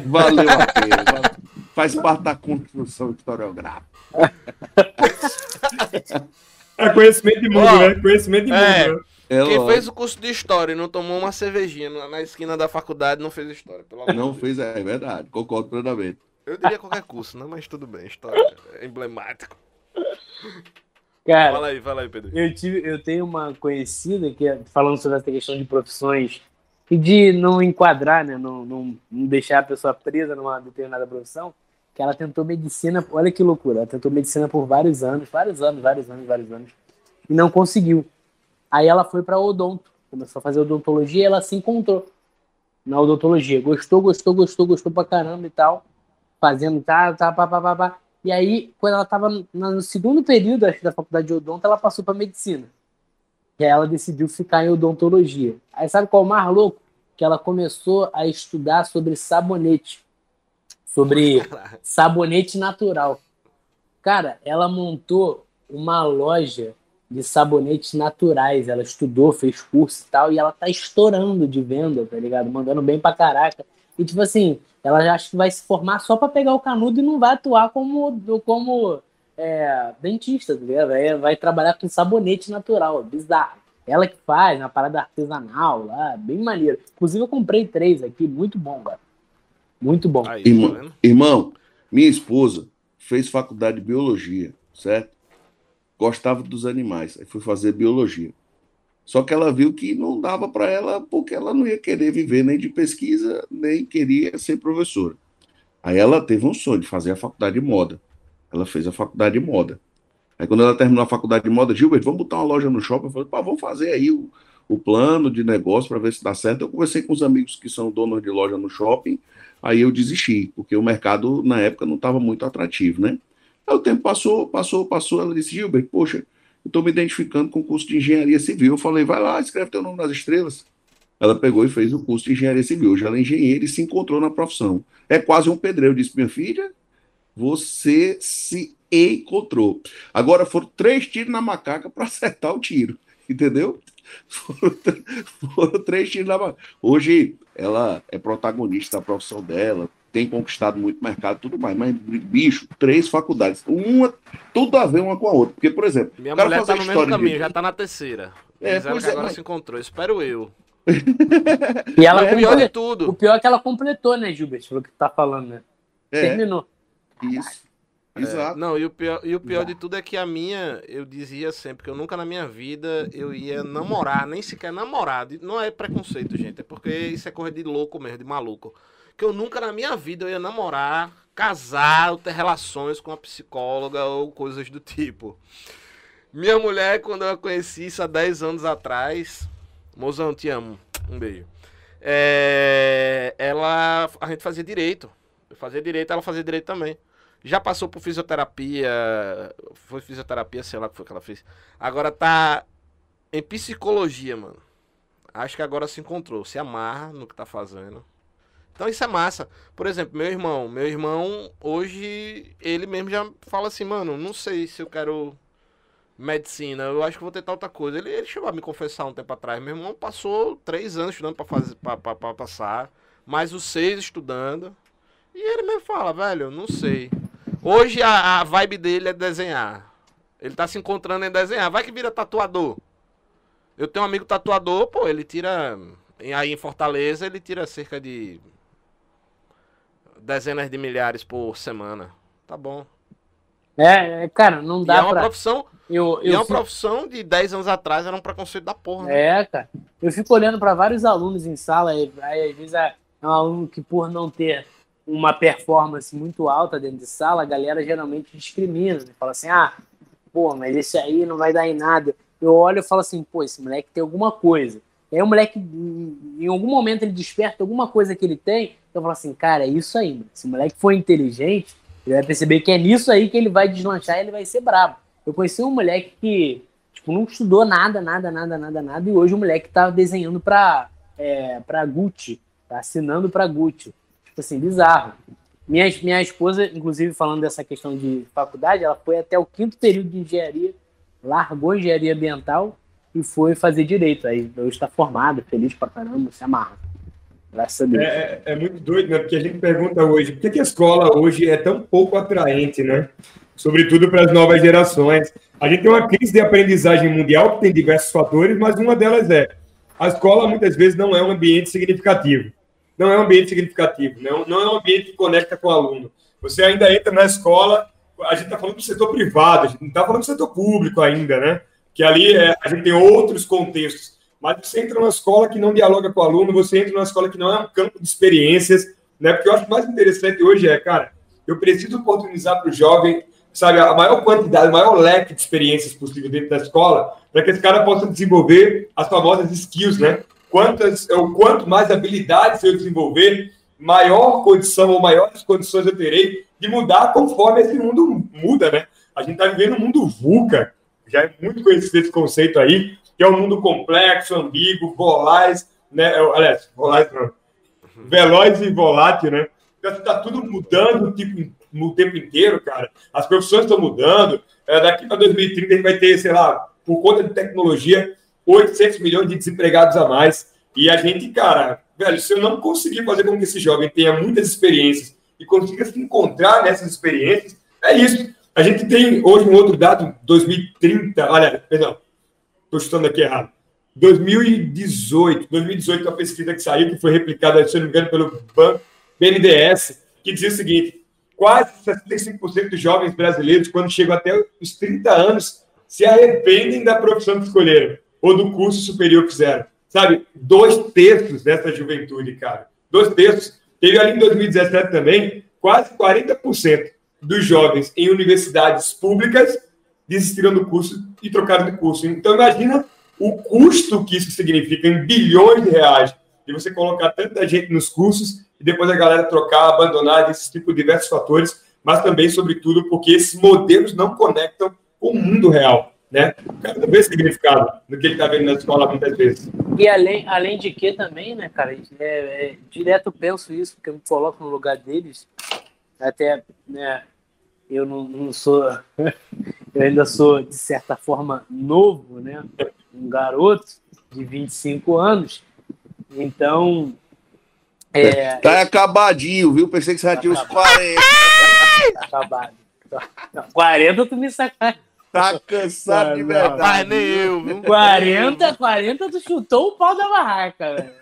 Valeu a (laughs) pena. Faz parte da construção historiográfica. É conhecimento de mundo, Ó, né? Conhecimento de mundo. é. né? É Quem lógico. fez o curso de história e não tomou uma cervejinha na, na esquina da faculdade não fez história. Pelo amor Não fez, é verdade. Concordo plenamente. Eu diria qualquer curso, né? Mas tudo bem, história é emblemático. Cara, Fala aí, fala aí, Pedro. eu, tive, eu tenho uma conhecida que, é- falando sobre essa questão de profissões e de não enquadrar, né? Não, não, não deixar a pessoa presa numa determinada profissão, que ela tentou medicina, olha que loucura, ela tentou medicina por vários anos, vários anos, vários anos, vários anos, e não conseguiu. Aí ela foi para odonto, começou a fazer odontologia e ela se encontrou na odontologia. Gostou, gostou, gostou, gostou pra caramba e tal, fazendo tá, tá, pá, pá, pá, pá. E aí, quando ela estava no segundo período acho, da faculdade de odonto, ela passou para medicina. E aí ela decidiu ficar em odontologia. Aí sabe qual é o mais louco? Que ela começou a estudar sobre sabonete. Sobre sabonete natural. Cara, ela montou uma loja de sabonetes naturais. Ela estudou, fez curso e tal, e ela tá estourando de venda, tá ligado? Mandando bem pra caraca. E tipo assim, ela já acha que vai se formar só pra pegar o canudo e não vai atuar como, como é, dentista, tá ligado? Vai, vai trabalhar com sabonete natural, bizarro. Ela que faz, na parada artesanal lá, bem maneiro. Inclusive, eu comprei três aqui, muito bom, cara. Muito bom. Aí, tá Irmão, vendo? irmão, minha esposa fez faculdade de biologia, certo? Gostava dos animais, aí foi fazer biologia. Só que ela viu que não dava para ela, porque ela não ia querer viver nem de pesquisa, nem queria ser professora. Aí ela teve um sonho de fazer a faculdade de moda. Ela fez a faculdade de moda. Aí quando ela terminou a faculdade de moda, Gilbert, vamos botar uma loja no shopping? Eu falei, pá, vamos fazer aí o, o plano de negócio para ver se dá certo. Eu conversei com os amigos que são donos de loja no shopping, aí eu desisti, porque o mercado na época não estava muito atrativo, né? Aí o tempo passou, passou, passou, ela disse, Gilbert, poxa, estou me identificando com o curso de engenharia civil. Eu falei, vai lá, escreve teu nome nas estrelas. Ela pegou e fez o curso de engenharia civil. Hoje ela é engenheira e se encontrou na profissão. É quase um pedreiro. Eu disse, minha filha, você se encontrou. Agora foram três tiros na macaca para acertar o tiro, entendeu? (laughs) Foram, foram três tiros na macaca. Hoje ela é protagonista da profissão dela, tem conquistado muito mercado e tudo mais, mas, bicho, três faculdades, uma, tudo a ver uma com a outra. Porque, por exemplo, Minha mulher fazer tá no mesmo história de- caminho, já tá na terceira. É, Disseram pois é, agora mas- se encontrou. Espero eu. (laughs) E ela o pior de comple- O tudo. pior é que ela completou, né, Gilbert? Pelo que tu tá falando, né? é, Terminou. isso. É, Exato. não, e o pior, e o pior Exato. de tudo é que a minha, eu dizia sempre que eu nunca na minha vida eu ia namorar, nem sequer namorar. Não é preconceito, gente, é porque isso é coisa de louco mesmo, de maluco. Que eu nunca na minha vida eu ia namorar, casar ou ter relações com a psicóloga ou coisas do tipo. Minha mulher, quando eu a conheci isso há 10 anos atrás, mozão, te amo, um beijo. É, ela, a gente fazia direito. Eu fazia direito, ela fazia direito também. Já passou por fisioterapia, foi fisioterapia, sei lá o que foi que ela fez. Agora tá em psicologia, mano. Acho que agora se encontrou, se amarra no que tá fazendo. Então isso é massa. Por exemplo, meu irmão, meu irmão hoje ele mesmo já fala assim, mano, não sei se eu quero medicina, eu acho que vou tentar outra coisa. Ele, ele chegou a me confessar um tempo atrás. Meu irmão passou três anos estudando para fazer, para passar, mais os seis estudando. E ele mesmo fala, velho, não sei. Hoje a, a vibe dele é desenhar. Ele tá se encontrando em desenhar. Vai que vira tatuador. Eu tenho um amigo tatuador, pô, ele tira. Aí em Fortaleza ele tira cerca de dezenas de milhares por semana. Tá bom. É, é cara, não dá e é uma pra... profissão. Eu, eu e é uma fico... profissão de 10 anos atrás era um preconceito da porra. Né? É, cara. Eu fico olhando para vários alunos em sala, aí, aí às vezes é um aluno que, por não ter uma performance muito alta dentro de sala, a galera geralmente discrimina. Né? Fala assim, ah, pô, mas esse aí não vai dar em nada. Eu olho e falo assim, pô, esse moleque tem alguma coisa. E aí o moleque, em algum momento, ele desperta alguma coisa que ele tem. Eu falo assim, cara, é isso aí, mano. Se o moleque for inteligente, ele vai perceber que é nisso aí que ele vai deslanchar e ele vai ser brabo. Eu conheci um moleque que, tipo, não estudou nada, nada, nada, nada, nada, e hoje o moleque tá desenhando pra, é, pra Gucci, tá assinando pra Gucci. Tipo assim, bizarro. Minha, minha esposa, inclusive, falando dessa questão de faculdade, ela foi até o quinto período de engenharia, largou engenharia ambiental e foi fazer direito. Aí hoje está formada, feliz pra caramba, se amarra. Graças a Deus. É, é, é, muito doido, né? Porque a gente pergunta hoje, por que, que a escola hoje é tão pouco atraente, né? Sobretudo para as novas gerações. A gente tem uma crise de aprendizagem mundial que tem diversos fatores, mas uma delas é a escola muitas vezes não é um ambiente significativo. Não é um ambiente significativo, não, não é um ambiente que conecta com o aluno. Você ainda entra na escola, a gente está falando do setor privado, a gente não está falando do setor público ainda, né? Que ali é, a gente tem outros contextos. Mas você entra numa escola que não dialoga com o aluno, você entra numa escola que não é um campo de experiências, né? Porque eu acho mais interessante hoje é, cara, eu preciso oportunizar para o jovem, sabe, a maior quantidade, o maior leque de experiências possível dentro da escola, para que esse cara possa desenvolver as famosas skills, né? Quantas, o quanto mais habilidades eu desenvolver, maior condição ou maiores condições eu terei de mudar conforme esse mundo muda, né? A gente está vivendo um mundo VUCA, já é muito conhecido esse conceito aí, que é um mundo complexo, ambíguo, volátil, né? Aliás, volátil não. Veloz e volátil, né? Está então, tudo mudando tipo, no tempo inteiro, cara. As profissões estão mudando. É, daqui para 2030 a gente vai ter, sei lá, por conta de tecnologia, 800 milhões de desempregados a mais. E a gente, cara, velho, se eu não conseguir fazer com que esse jovem tenha muitas experiências e consiga se encontrar nessas experiências, é isso. A gente tem hoje um outro dado, 2030, olha, perdão, estou chutando aqui errado. 2018, 2018, uma pesquisa que saiu, que foi replicada, se não me engano, pelo BNDES, que dizia o seguinte: quase 65% dos jovens brasileiros, quando chegam até os 30 anos, se arrependem da profissão que escolheram ou do curso superior que fizeram. Sabe? Dois terços dessa juventude, cara. Dois terços. Teve ali em 2017 também, quase 40% dos jovens em universidades públicas desistiram do curso e trocaram de curso. Então, imagina o custo que isso significa em bilhões de reais de você colocar tanta gente nos cursos e depois a galera trocar, abandonar, esse tipo de diversos fatores, mas também, sobretudo, porque esses modelos não conectam com o mundo real. Né? O cara não vê significado no que ele está vendo na escola muitas vezes. E além, além de que também, né, cara, é, é, direto penso isso, porque eu me coloco no lugar deles, até né, eu não, não sou, (laughs) eu ainda sou, de certa forma, novo, né? Um garoto de 25 anos. Então. É, tá acabadinho, viu? Pensei que você já tinha uns 40. Tá acabado. 40 (laughs) tu me sacanagem. Tá cansado não, de verdade. Mas nem eu, viu? 40, 40 tu chutou o pau da barraca, velho.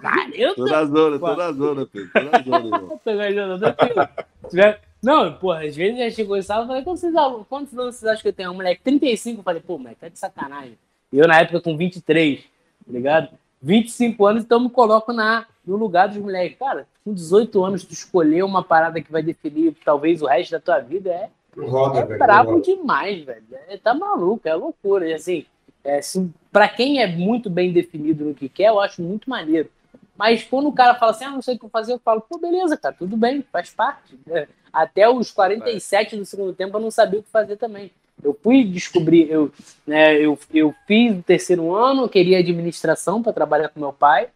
40? Tô na zona, tô na zona, Pedro. Tô na zona, (laughs) tô na zona. Não, pô, às vezes já chegou em sala e falei, quantos, vocês, quantos anos vocês acham que eu tenho? Um moleque, 35. Eu falei, pô, moleque, tá de sacanagem. Eu, na época, com 23, tá ligado? 25 anos, então me coloco na, no lugar dos moleques. Cara, com 18 anos, tu escolher uma parada que vai definir talvez o resto da tua vida é, Roda, é velho, brabo roda. demais, velho. É, tá maluco, é loucura. E assim, é, se, pra quem é muito bem definido no que quer, eu acho muito maneiro. Mas quando o cara fala assim, ah, não sei o que fazer, eu falo, pô, beleza, cara, tudo bem, faz parte. É, Até os 47 do segundo tempo eu não sabia o que fazer também. Eu fui descobrir, eu, né, eu, eu fiz o terceiro ano, eu queria administração para trabalhar com meu pai.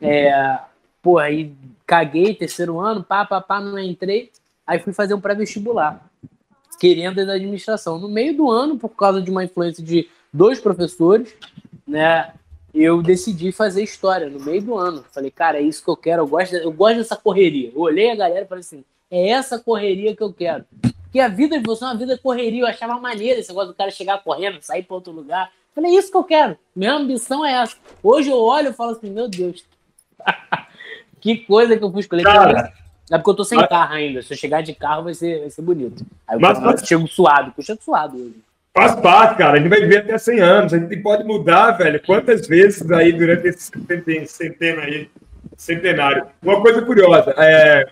É, pô, aí caguei terceiro ano, pá, pá, pá, não entrei. Aí fui fazer um pré-vestibular, querendo da administração. No meio do ano, por causa de uma influência de dois professores, né, eu decidi fazer história no meio do ano. Falei, cara, é isso que eu quero, eu gosto, eu gosto dessa correria. Eu olhei a galera e falei assim, é essa correria que eu quero. Porque a vida de você é uma vida correria, eu achava maneiro esse negócio do cara chegar correndo, sair para outro lugar. Falei, é isso que eu quero. Minha ambição é essa. Hoje eu olho e falo assim, meu Deus, (laughs) que coisa que eu fui escolher. Cara, é porque eu tô sem mas- carro ainda. Se eu chegar de carro, vai ser, vai ser bonito. Aí eu Mas- chego- mas- chego suado, porque eu chego suado hoje. Faz parte, cara. A gente vai viver até 100 anos. A gente pode mudar, velho. Quantas vezes aí durante esse centen- centena aí, centenário. Uma coisa curiosa, é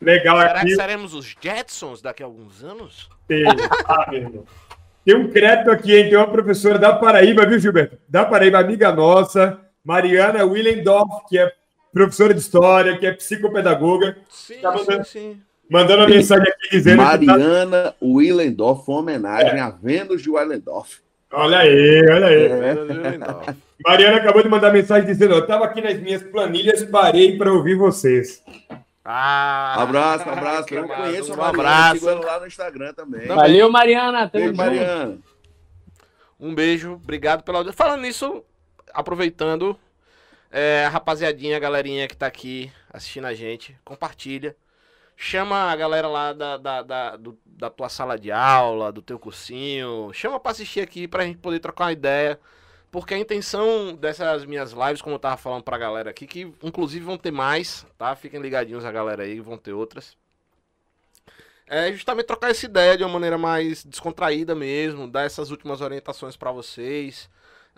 legal Será aqui. que seremos os Jetsons daqui a alguns anos? Tem, ah, meu irmão. Tem um crédito aqui, hein? Tem uma professora da Paraíba, viu, Gilberto? Da Paraíba, amiga nossa, Mariana Willendorf, que é professora de história, que é psicopedagoga, Sim, Tá sim, mandando- sim. Mandando uma mensagem aqui dizendo que tá... Mariana Willendorf, uma homenagem a Vênus de Willendorf. Olha aí, olha aí. É. Mariana acabou de mandar mensagem dizendo: Eu estava aqui nas minhas planilhas, parei para ouvir vocês. Ah, Abraço, abraço. Eu massa. conheço a um Mariana, abraço. sigo ela lá no Instagram também. Valeu, Mariana. Beijo. Mariana. Um beijo, obrigado pela audiência. Falando nisso, aproveitando, é, a rapaziadinha, a galerinha que tá aqui assistindo a gente, compartilha. Chama a galera lá da, da, da, do- da tua sala de aula, do teu cursinho. Chama pra assistir aqui pra gente poder trocar uma ideia. Porque a intenção dessas minhas lives, como eu tava falando pra galera aqui, que inclusive vão ter mais, tá? Fiquem ligadinhos a galera aí, vão ter outras. É justamente trocar essa ideia de uma maneira mais descontraída mesmo, dar essas últimas orientações pra vocês,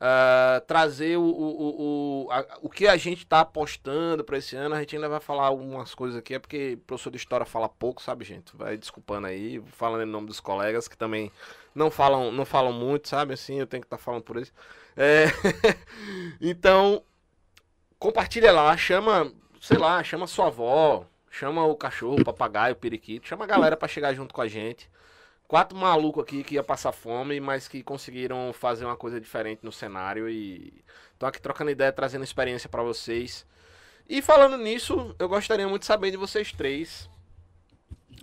ah, trazer o, o, o, a- o que a gente tá apostando pra esse ano. A gente ainda vai falar algumas coisas aqui, é porque o professor de história fala pouco, sabe, gente? Vai desculpando aí, falando em nome dos colegas que também não falam, não falam muito, sabe? Assim, eu tenho que estar falando por eles. É, (laughs) então, compartilha lá, chama, sei lá, chama sua avó, chama o cachorro, o papagaio, o periquito, chama a galera pra chegar junto com a gente. Quatro malucos aqui que ia passar fome, mas que conseguiram fazer uma coisa diferente no cenário e estão aqui trocando ideia, trazendo experiência pra vocês. E falando nisso, eu gostaria muito de saber de vocês três.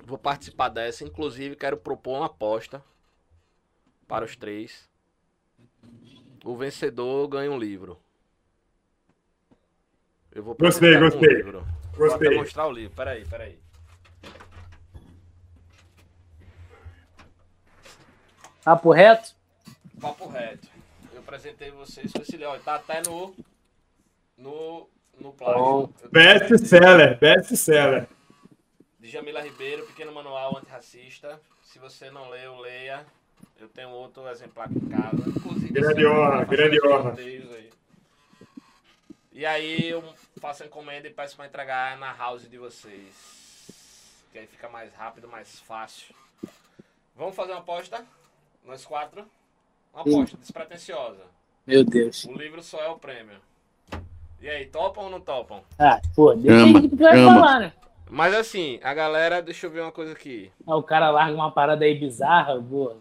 Vou participar dessa, inclusive quero propor uma aposta para os três. O vencedor ganha um livro. Eu vou Gostei, com um gostei. livro. Vou Gostei. mostrar o livro. Peraí, peraí. Papo reto? Papo reto. Eu apresentei vocês com esse. Olha, Tá até no. No. No plástico. Best seller, best seller. De Jamila Ribeiro, Pequeno Manual Antirracista. Se você não leu, leia. Eu tenho outro exemplar aqui em casa. Inclusive, Grande aqui honra, grande honra. aí. E aí eu faço a encomenda e peço para entregar na house de vocês. Que aí fica mais rápido, mais fácil. Vamos fazer uma aposta? Nós quatro? Uma aposta despretensiosa. Meu Deus. O livro só é o prêmio. E aí, topam ou não topam? Ah, pô, do que tu vai falar, né? Mas assim, a galera, deixa eu ver uma coisa aqui. Ah, o cara larga uma parada aí bizarra, pô.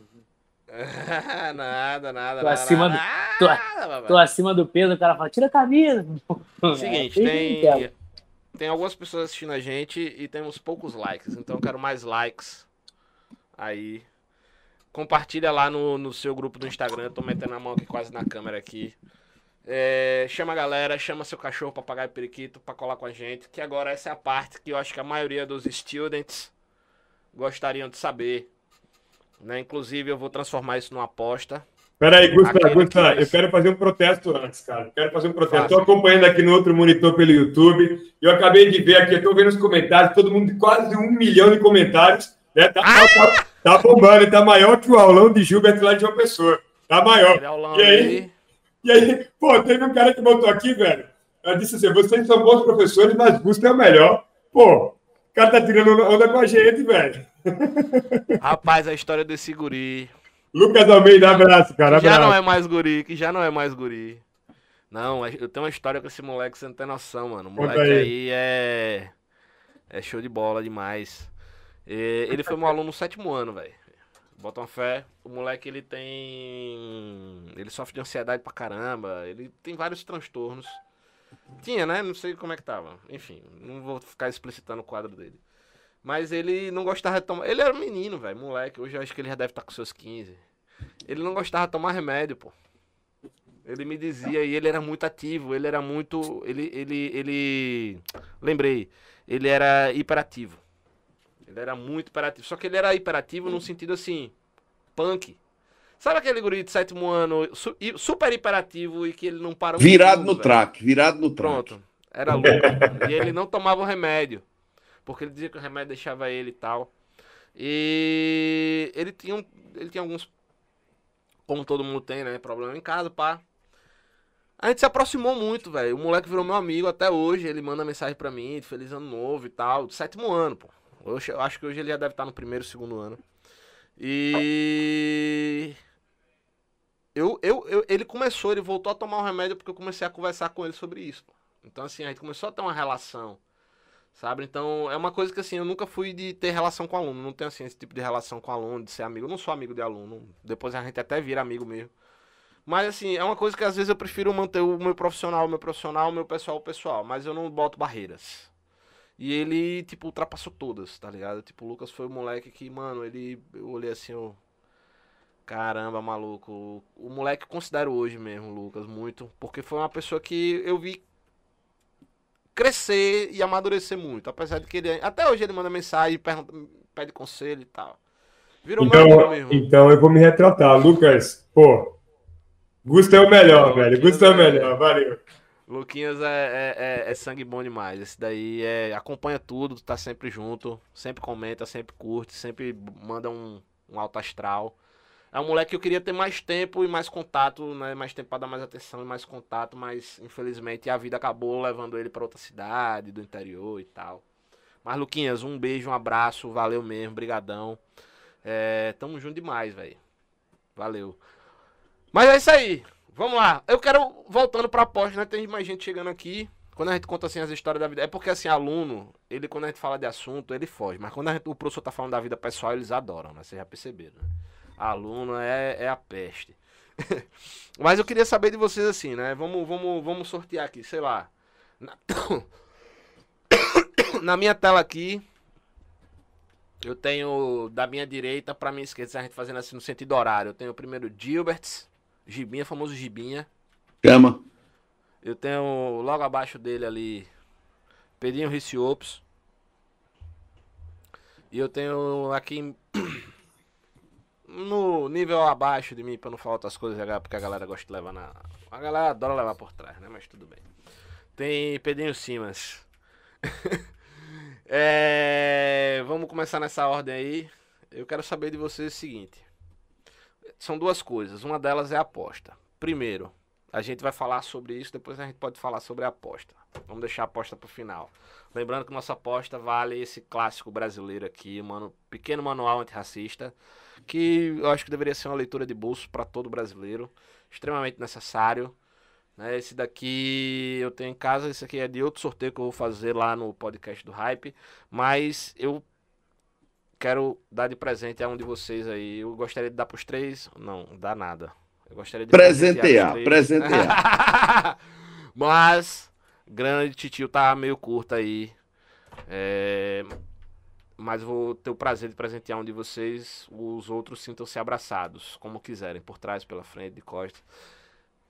(laughs) nada, nada, Tô nada. acima do- nada, tô- nada, Tô acima do peso, o cara fala, tira a camisa. (laughs) Seguinte, É, tem, tem algumas pessoas assistindo a gente e temos poucos likes, então eu quero mais likes aí. Compartilha lá no, no seu grupo do Instagram, eu tô metendo a mão aqui quase na câmera aqui. É, chama a galera, chama seu cachorro, papagaio periquito pra colar com a gente, que agora essa é a parte que eu acho que a maioria dos students gostariam de saber. Né? Inclusive eu vou transformar isso numa aposta. Peraí, Gustavo, Gustavo, que- eu quero fazer um protesto antes, cara. Quero fazer um protesto. Estou acompanhando aqui no outro monitor pelo YouTube. Eu acabei de ver aqui, estou vendo os comentários, todo mundo quase um milhão de comentários. Né? Tá, tá, tá, tá bombando, tá maior que o aulão de Gilberto lá de João Pessoa. Tá maior. Aulão E aí? E aí, pô, teve um cara que botou aqui, velho. Ela disse assim: vocês são bons professores, mas Gusta é o melhor. Pô, o cara tá tirando onda com a gente, velho. Rapaz, a história desse guri. Lucas Almeida, abraço, cara. Que já abraço. não é mais guri, que já não é mais guri. Não, eu tenho uma história com esse moleque, você não tem noção, mano. O moleque aí. aí é. É show de bola demais. E ele foi meu aluno no sétimo ano, velho. Bota uma fé. O moleque, ele tem. Ele sofre de ansiedade pra caramba. Ele tem vários transtornos. Tinha, né? Não sei como é que tava. Enfim, não vou ficar explicitando o quadro dele. Mas ele não gostava de tomar. Ele era menino, velho, moleque. Hoje eu acho que ele já deve estar com seus 15. Ele não gostava de tomar remédio, pô. Ele me dizia, e ele era muito ativo, ele era muito. Ele. ele, ele... Lembrei, ele era hiperativo. Ele era muito hiperativo. Só que ele era hiperativo num sentido assim, punk. Sabe aquele guri de sétimo ano, super hiperativo e que ele não para um Virado segundo, no velho? track, virado no track. Pronto. Era louco. e ele não tomava o remédio. Porque ele dizia que o remédio deixava ele e tal. E ele tinha, um, ele tinha alguns. Como todo mundo tem, né? Problema em casa, pá. A gente se aproximou muito, velho. O moleque virou meu amigo até hoje. Ele manda mensagem pra mim, feliz ano novo e tal. Do sétimo ano, pô. Hoje, eu acho que hoje ele já deve estar no primeiro, segundo ano. E. Eu, eu, eu, ele começou, ele voltou a tomar o remédio porque eu comecei a conversar com ele sobre isso. Então, assim, a gente começou a ter uma relação, sabe? Então, é uma coisa que, assim, eu nunca fui de ter relação com aluno. Não tenho, assim, esse tipo de relação com aluno, de ser amigo. Eu não sou amigo de aluno. Depois a gente até vira amigo mesmo. Mas, assim, é uma coisa que às vezes eu prefiro manter o meu profissional, o meu profissional, o meu pessoal, o pessoal. Mas eu não boto barreiras. E ele, tipo, ultrapassou todas, tá ligado? Tipo, o Lucas foi o moleque que, mano, ele. Eu olhei assim, eu. Caramba, maluco. O, moleque eu considero hoje mesmo, Lucas, muito. Porque foi uma pessoa que eu vi crescer e amadurecer muito. Apesar de que ele. Até hoje ele manda mensagem, pergunta, pede conselho e tal. Virou Então, mesmo. então eu vou me retratar. Lucas, pô, Gusta é o melhor, velho. Gusta é o melhor, valeu. Luquinhas é, é, é- é sangue bom demais. Esse daí é, acompanha tudo, tá sempre junto, sempre comenta, sempre curte, sempre manda um, um alto astral. É um moleque que eu queria ter mais tempo e mais contato, né? Mais tempo pra dar mais atenção e mais contato, mas infelizmente a vida acabou levando ele pra outra cidade, do interior e tal. Mas Luquinhas, um beijo, um abraço, valeu mesmo, brigadão. É, tamo junto demais, velho. Valeu. Mas é isso aí. Vamos lá. Eu quero, voltando pra aposta, né? Tem mais gente chegando aqui. Quando a gente conta assim as histórias da vida. É porque assim, aluno, ele quando a gente fala de assunto, ele foge. Mas quando gente- o professor tá falando da vida pessoal, eles adoram, né? Vocês já perceberam, né? Aluno é, é a peste. (laughs) Mas eu queria saber de vocês assim, né? Vamos, vamos, vamos sortear aqui, sei lá. Na, (coughs) Na minha tela aqui, eu tenho da minha direita pra minha esquerda, a gente fazendo assim no sentido horário. Eu tenho o primeiro Gilberts, Gibinha, famoso Gibinha. Chama. Eu tenho logo abaixo dele ali Pedrinho Riciopes. E eu tenho aqui no nível abaixo de mim, pra não falar outras coisas, porque a galera gosta de levar na. A galera adora levar por trás, né? Mas tudo bem. Tem Pedrinho Simas. (laughs) É, Vamos começar nessa ordem aí. Eu quero saber de vocês o seguinte. São duas coisas. Uma delas é a aposta. Primeiro, a gente vai falar sobre isso, depois a gente pode falar sobre a aposta. Vamos deixar a aposta pro final. Lembrando que nossa aposta vale esse clássico brasileiro aqui, mano, pequeno manual antirracista, que eu acho que deveria ser uma leitura de bolso para todo brasileiro, extremamente necessário. Né? Esse daqui eu tenho em casa, esse aqui é de outro sorteio que eu vou fazer lá no podcast do Hype, mas eu quero dar de presente a um de vocês aí. Eu gostaria de dar pros três, não, dá nada. Eu gostaria de Presentear, presentear. (laughs) Mas, grande titio tá meio curto aí. É, Mas vou ter o prazer de presentear um de vocês. Os outros sintam-se abraçados, como quiserem, por trás, pela frente, de costas.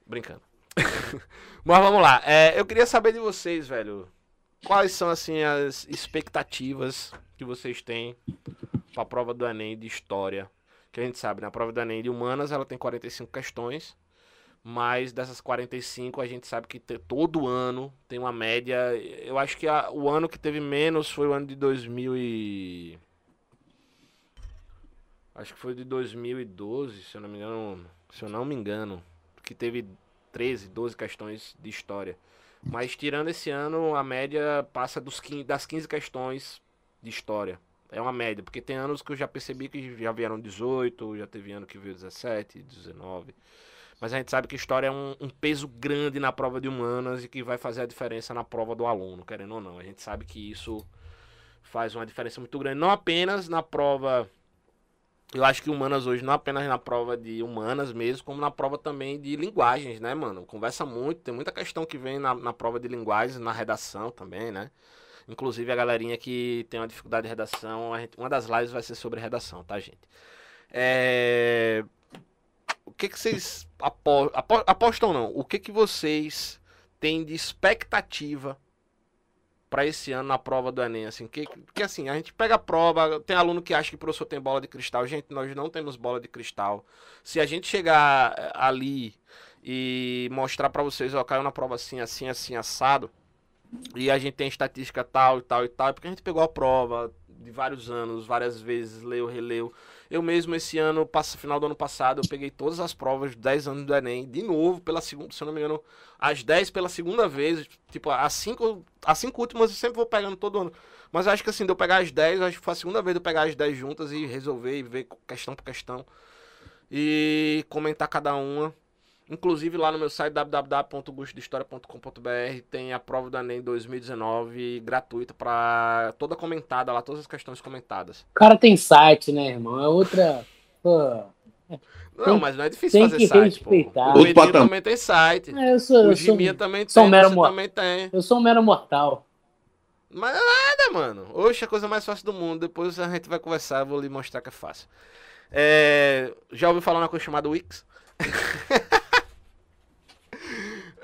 Brincando. (laughs) Mas vamos lá. É, eu queria saber de vocês, velho. Quais são, assim, as expectativas que vocês têm pra prova do Enem de História? Que a gente sabe, na prova do Enem de Humanas, ela tem 45 questões. Mas dessas 45, a gente sabe que te- todo ano tem uma média. Eu acho que a- o ano que teve menos foi o ano de 2000 e... Acho que foi de 2012, se eu não me engano. Se eu não me engano. Que teve 13, 12 questões de história. Mas tirando esse ano, a média passa dos 15, das 15 questões de história. É uma média, porque tem anos que eu já percebi que já vieram 18, já teve ano que veio 17, 19. Mas a gente sabe que história é um, um, peso grande na prova de humanas e que vai fazer a diferença na prova do aluno, querendo ou não. A gente sabe que isso faz uma diferença muito grande, não apenas na prova. Eu acho que humanas hoje, não apenas na prova de humanas mesmo, como na prova também de linguagens, né, mano? Conversa muito, tem muita questão que vem na, na prova de linguagens, na redação também, né? Inclusive a galerinha que tem uma dificuldade de redação, gente, uma das lives vai ser sobre redação, tá, gente? É... O que, que vocês apo... Apo... apostam não? O que, que vocês têm de expectativa para esse ano na prova do Enem, assim, que, que assim, a gente pega a prova, tem aluno que acha que o professor tem bola de cristal, gente, nós não temos bola de cristal. Se a gente chegar eh, ali e mostrar para vocês, ó, caiu na prova assim, assim, assim, assado, e a gente tem estatística tal e tal e tal, é porque a gente pegou a prova de vários anos, várias vezes, leu, releu. Eu mesmo, esse ano, final do ano passado, eu peguei todas as provas, 10 anos do Enem, de novo, pela segunda, se eu não me engano, as 10 pela segunda vez. Tipo, as 5 as cinco últimas eu sempre vou pegando todo ano. Mas acho que assim, de eu pegar as 10, acho que foi a segunda vez de eu pegar as 10 juntas e resolver e ver questão por questão. E comentar cada uma. Inclusive lá no meu site www.gustodehistoria.com.br tem a prova do Enem 2019 gratuita para toda comentada lá, todas as questões comentadas. O cara tem site, né, irmão? É outra. Pô. Não, tem, mas não é difícil fazer site, respeitar. pô. O Edinho também tem site. É, eu sou, o Giminha também tem, um mero também tem. Eu sou um mero mortal. Mas nada, mano. Hoje é a coisa mais fácil do mundo. Depois a gente vai conversar, eu vou lhe mostrar que é fácil. É... Já ouviu falar uma coisa chamada Wix? (laughs)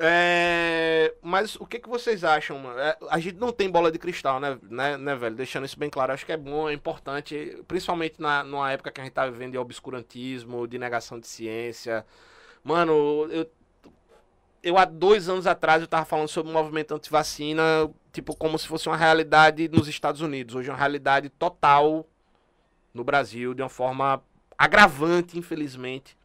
É, mas o que, que vocês acham? É, a gente não tem bola de cristal, né, né, né, velho? Deixando isso bem claro, acho que é bom, é importante, principalmente na, numa época que a gente tá vivendo de obscurantismo, de negação de ciência. Mano, eu, eu há dois anos atrás eu tava falando sobre o movimento anti-vacina, tipo, como se fosse uma realidade nos Estados Unidos. Hoje é uma realidade total no Brasil, de uma forma agravante, infelizmente.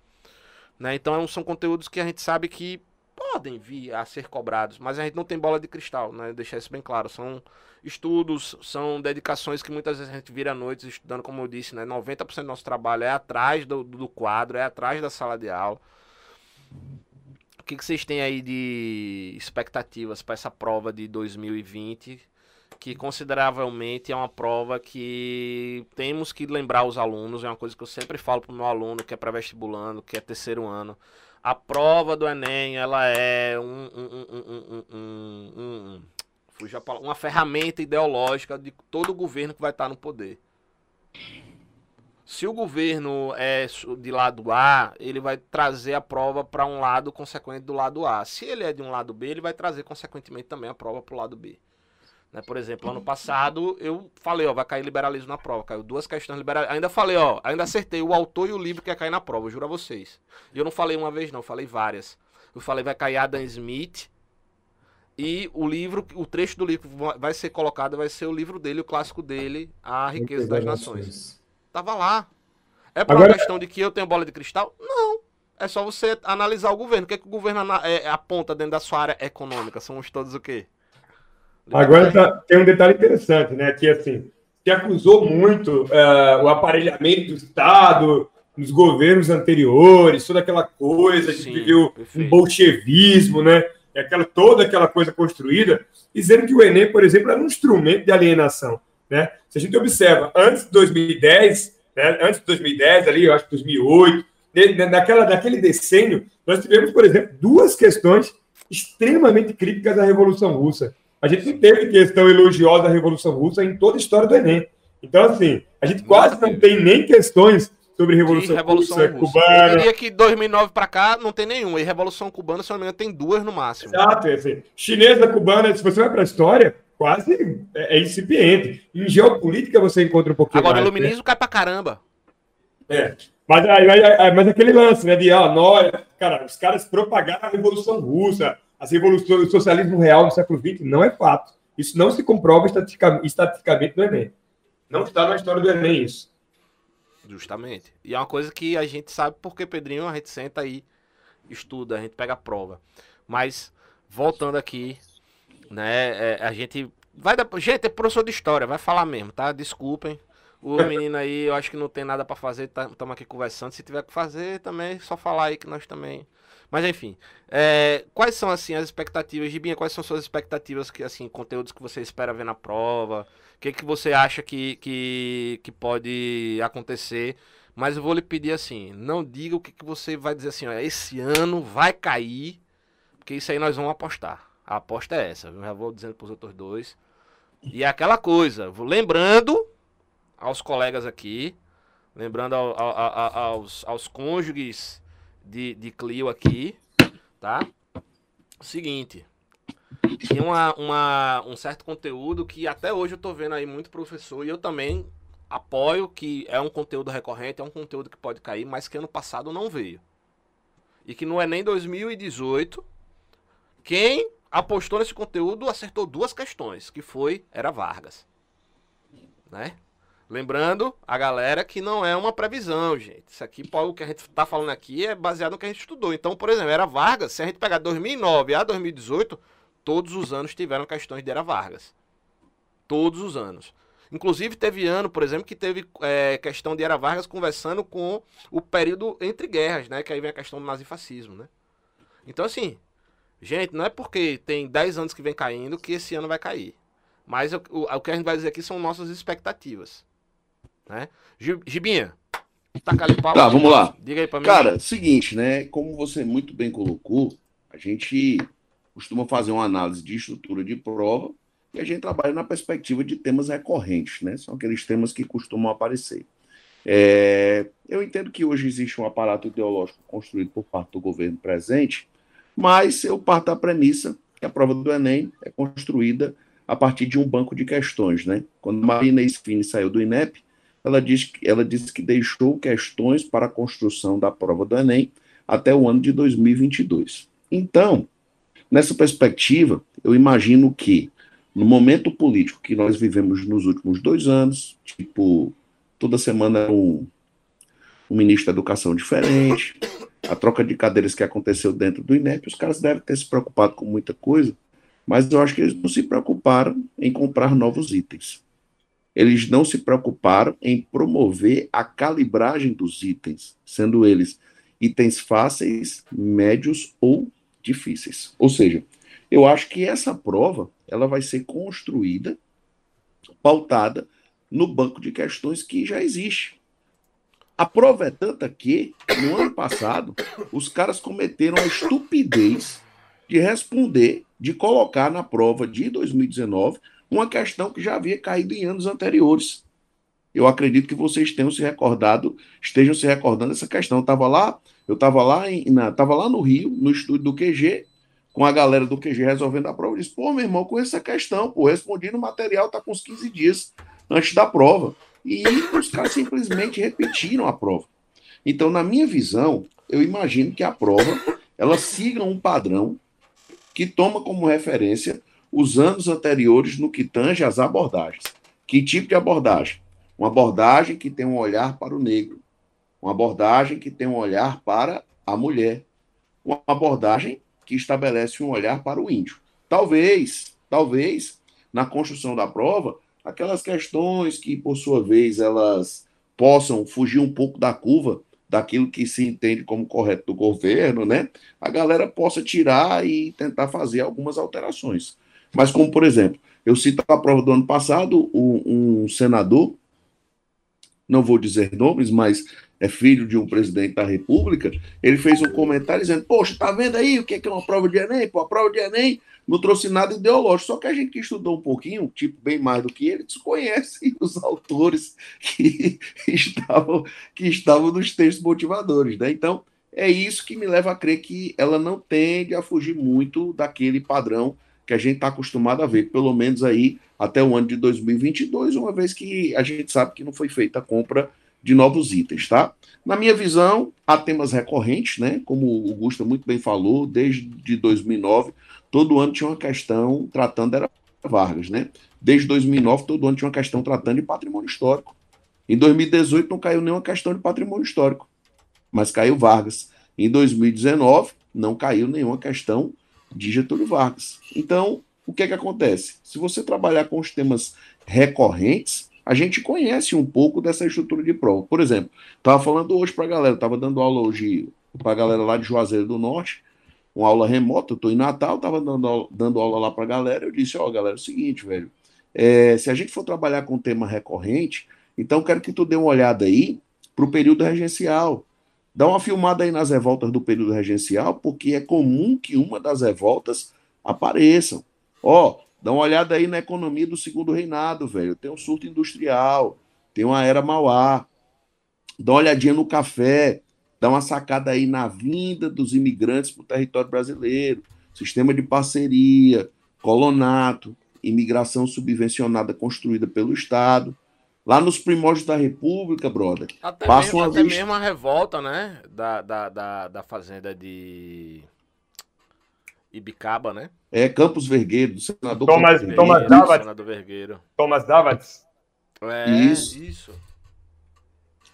Né? Então são conteúdos que a gente sabe que podem vir a ser cobrados, mas a gente não tem bola de cristal, né? Deixar isso bem claro. São estudos, são dedicações que muitas vezes a gente vira à noite estudando, como eu disse, né? 90% do nosso trabalho é atrás do, do quadro, é atrás da sala de aula. O que, que vocês têm aí de expectativas para essa prova de 2020? Que consideravelmente é uma prova que temos que lembrar os alunos, é uma coisa que eu sempre falo para o meu aluno que é pré-vestibulando, que é terceiro ano a prova do Enem, ela é um, um, um, um, uma ferramenta ideológica de todo governo que vai estar no poder. Se o governo é de lado A, ele vai trazer a prova para um lado consequente do lado A. Se ele é de um lado B, ele vai trazer consequentemente também a prova para o lado B. Né? Por exemplo, ano passado eu falei, ó, vai cair liberalismo na prova. Caiu duas questões liberais. Ainda falei, ó, ainda acertei o autor e o livro que ia cair na prova, juro a vocês. E eu não falei uma vez, não, falei várias. Eu falei, vai cair Adam Smith. E o livro, o trecho do livro vai ser colocado, vai ser o livro dele, o clássico dele, A Riqueza das Nações. Tava lá. É por Agora... uma questão de que eu tenho bola de cristal? Não. É só você analisar o governo. O que, é que o governo é, aponta dentro da sua área econômica? Somos todos o quê? Agora tá, tem um detalhe interessante, né? Que assim, se acusou muito uh, o aparelhamento do Estado nos governos anteriores, toda aquela coisa, Sim, que viveu um bolchevismo, né? Aquela, toda aquela coisa construída, dizendo que o Enem, por exemplo, era um instrumento de alienação. Né? Se a gente observa, antes de 2010, né, antes de 2010, ali, eu acho que 2008, naquela, naquele decênio, nós tivemos, por exemplo, duas questões extremamente críticas à Revolução Russa. A gente não teve questão elogiosa da Revolução Russa em toda a história do Enem. Então, assim, a gente quase não tem nem questões sobre Revolução, Revolução Russa, Russa, cubana. Eu diria que 2009 para cá não tem nenhuma. E Revolução Cubana, se não me engano, tem duas no máximo. Exato. Assim, chinesa, cubana, se você vai para a história, quase é, é, incipiente. Em geopolítica você encontra um pouquinho Agora, mais. Agora, o iluminismo né? cai para caramba. É. Mas, mas, mas aquele lance, né, de, ó, nós, cara, os caras propagaram a Revolução Russa, as revoluções, o socialismo real no século XX não é fato. Isso não se comprova estatisticamente, no Enem. Não está na história do Enem isso. Justamente. E é uma coisa que a gente sabe porque, Pedrinho, a gente senta aí, estuda, a gente pega a prova. Mas, voltando aqui, né? É, a gente vai dar, gente, é professor de história, vai falar mesmo, tá? Desculpem. O (laughs) menino aí, eu acho que não tem nada para fazer, estamos tá, aqui conversando. Se tiver que fazer, também só falar aí que nós também. Mas enfim, é, quais são assim as expectativas, Gibinha? Quais são suas expectativas que assim, conteúdos que você espera ver na prova? O que, que você acha que, que, que pode acontecer? Mas eu vou lhe pedir assim, não diga o que, que você vai dizer assim, ó, esse ano vai cair, porque isso aí nós vamos apostar. A aposta é essa, eu já vou dizendo para os outros dois. E é aquela coisa, lembrando aos colegas aqui, lembrando ao, ao, ao, aos, aos cônjuges de, de Clio aqui, tá? Seguinte, tem uma, uma, um certo conteúdo que até hoje eu tô vendo aí muito professor e eu também apoio que é um conteúdo recorrente, é um conteúdo que pode cair, mas que ano passado não veio. E que não é nem 2018. Quem apostou nesse conteúdo acertou duas questões, que foi era Vargas. Né? Lembrando a galera que não é uma previsão, gente. Isso aqui, o que a gente está falando aqui é baseado no que a gente estudou. Então, por exemplo, era Vargas, se a gente pegar 2009 a 2018, todos os anos tiveram questões de Era Vargas. Todos os anos. Inclusive, teve ano, por exemplo, que teve é, questão de Era Vargas conversando com o período entre guerras, né? Que aí vem a questão do nazifascismo, né? Então, assim, gente, não é porque tem 10 anos que vem caindo que esse ano vai cair. Mas o, o, o que a gente vai dizer aqui são nossas expectativas. Né? Gibinha, taca ali pau. Tá, vamos lá. Diga aí pra mim. Cara, seguinte, né? Como você muito bem colocou, a gente costuma fazer uma análise de estrutura de prova e a gente trabalha na perspectiva de temas recorrentes, né? São aqueles temas que costumam aparecer. É, eu entendo que hoje existe um aparato ideológico construído por parte do governo presente, mas eu parto da premissa que a prova do Enem é construída a partir de um banco de questões, né? Quando Marina Esfini saiu do INEP, ela, diz, ela disse que deixou questões para a construção da prova do Enem até o ano de 2022. Então, nessa perspectiva, eu imagino que, no momento político que nós vivemos nos últimos dois anos, tipo, toda semana um, um ministro da Educação diferente, a troca de cadeiras que aconteceu dentro do INEP, os caras devem ter se preocupado com muita coisa, mas eu acho que eles não se preocuparam em comprar novos itens eles não se preocuparam em promover a calibragem dos itens, sendo eles itens fáceis, médios ou difíceis. Ou seja, eu acho que essa prova ela vai ser construída, pautada no banco de questões que já existe. A prova é tanta que, no ano passado, os caras cometeram a estupidez de responder, de colocar na prova de 2019 uma questão que já havia caído em anos anteriores. Eu acredito que vocês tenham se recordado, estejam se recordando dessa questão. Eu estava lá, eu estava lá, em, na, lá no Rio, no estúdio do QG, com a galera do QG resolvendo a prova. Eu disse, pô, meu irmão, com essa questão, pô, respondi no material, tá com uns 15 dias antes da prova. E os caras simplesmente repetiram a prova. Então, na minha visão, eu imagino que a prova ela siga um padrão que toma como referência os anos anteriores no que tange às abordagens. Que tipo de abordagem? Uma abordagem que tem um olhar para o negro, uma abordagem que tem um olhar para a mulher, uma abordagem que estabelece um olhar para o índio. Talvez, talvez, na construção da prova, aquelas questões que, por sua vez, elas possam fugir um pouco da curva daquilo que se entende como correto do governo, né? A galera possa tirar e tentar fazer algumas alterações. Mas, como por exemplo, eu cito a prova do ano passado, um, um senador, não vou dizer nomes, mas é filho de um presidente da República, ele fez um comentário dizendo: Poxa, tá vendo aí o que é uma prova de Enem? Pô, a prova de Enem não trouxe nada ideológico. Só que a gente que estudou um pouquinho, tipo, bem mais do que ele, desconhece (laughs) os autores que (laughs) estavam, que estavam nos textos motivadores. Né? Então, é isso que me leva a crer que ela não tende a fugir muito daquele padrão que a gente está acostumado a ver, pelo menos aí até o ano de 2022, uma vez que a gente sabe que não foi feita a compra de novos itens, tá? Na minha visão, há temas recorrentes, né? Como o Gusta muito bem falou, desde 2009, todo ano tinha uma questão tratando era Vargas, né? Desde 2009, todo ano tinha uma questão tratando de patrimônio histórico. Em 2018 não caiu nenhuma questão de patrimônio histórico, mas caiu Vargas. Em 2019 não caiu nenhuma questão de Getúlio Vargas. Então, o que é que acontece? Se você trabalhar com os temas recorrentes, a gente conhece um pouco dessa estrutura de prova. Por exemplo, estava falando hoje para a galera, estava dando aula hoje para a galera lá de Juazeiro do Norte, uma aula remota, eu estou em Natal, estava dando, dando aula lá para a galera, eu disse, ó, oh, galera, é o seguinte, velho, é, se a gente for trabalhar com tema recorrente, então quero que tu dê uma olhada aí para o período regencial. Dá uma filmada aí nas revoltas do período regencial, porque é comum que uma das revoltas apareçam. Ó, dá uma olhada aí na economia do segundo reinado, velho. Tem um surto industrial, tem uma era Mauá. Dá uma olhadinha no café, dá uma sacada aí na vinda dos imigrantes para o território brasileiro, sistema de parceria, colonato, imigração subvencionada construída pelo Estado. Lá nos primórdios da República, brother. Até, mesmo, até vista... mesmo a revolta, né? Da, da, da, da fazenda de Ibicaba, né? É, Campos Vergueiro, do senador Thomas, Vergueiro. Thomas Senador Vergueiro. Thomas. É, isso. Isso.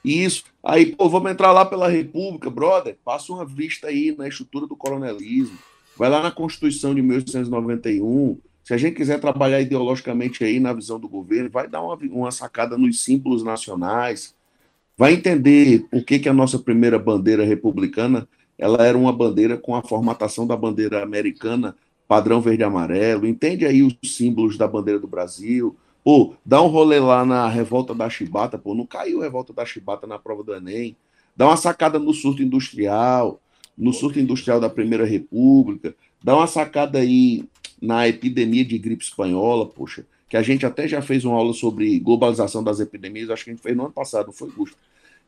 Isso. Aí, pô, vamos entrar lá pela República, brother. Passa uma vista aí na estrutura do coronelismo. Vai lá na Constituição de 1891 se a gente quiser trabalhar ideologicamente aí na visão do governo, vai dar uma, uma sacada nos símbolos nacionais, vai entender por que, que a nossa primeira bandeira republicana ela era uma bandeira com a formatação da bandeira americana, padrão verde amarelo, entende aí os símbolos da bandeira do Brasil, pô, dá um rolê lá na revolta da Chibata, pô, não caiu a revolta da Chibata na prova do Enem, dá uma sacada no surto industrial, no surto industrial da Primeira República, dá uma sacada aí na epidemia de gripe espanhola, poxa, que a gente até já fez uma aula sobre globalização das epidemias, acho que a gente fez no ano passado, foi Gusto.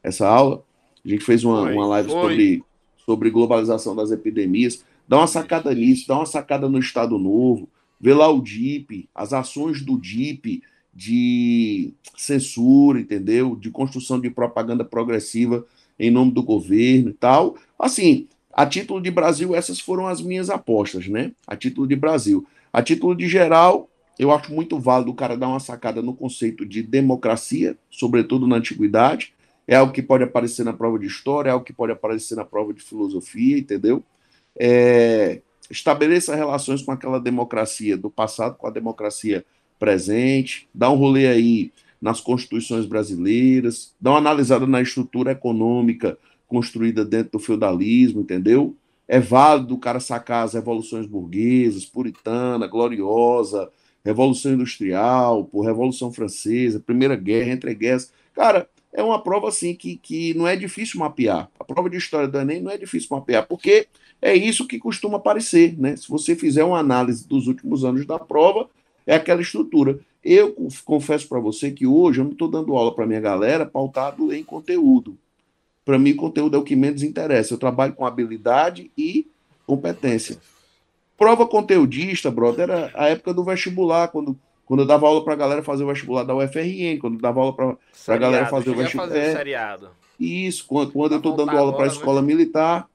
Essa aula, a gente fez uma, uma live sobre, sobre globalização das epidemias. Dá uma sacada nisso, dá uma sacada no Estado Novo, vê lá o DIP, as ações do DIP de censura, entendeu? De construção de propaganda progressiva em nome do governo e tal. Assim, a título de Brasil, essas foram as minhas apostas, né? A título de Brasil. A título de geral, eu acho muito válido o cara dar uma sacada no conceito de democracia, sobretudo na antiguidade. É algo que pode aparecer na prova de história, é algo que pode aparecer na prova de filosofia, entendeu? É, estabeleça relações com aquela democracia do passado, com a democracia presente, dá um rolê aí nas constituições brasileiras, dá uma analisada na estrutura econômica construída dentro do feudalismo, entendeu? É válido o cara sacar as revoluções burguesas, puritana, gloriosa, Revolução Industrial, por Revolução Francesa, Primeira Guerra, Entre Guerras. Cara, é uma prova assim que, que não é difícil mapear. A prova de história do Enem não é difícil mapear, porque é isso que costuma aparecer, né? Se você fizer uma análise dos últimos anos da prova, é aquela estrutura. Eu confesso para você que hoje eu não estou dando aula para minha galera pautado em conteúdo. Para mim, conteúdo é o que menos interessa. Eu trabalho com habilidade e competência. Prova conteudista, brother, era a época do vestibular, quando, quando eu dava aula para a galera fazer o vestibular da UFRN, quando eu dava aula para a galera fazer o vestibular. Fazer é, seriado. Isso, quando, quando eu estou dando aula para a escola né? militar.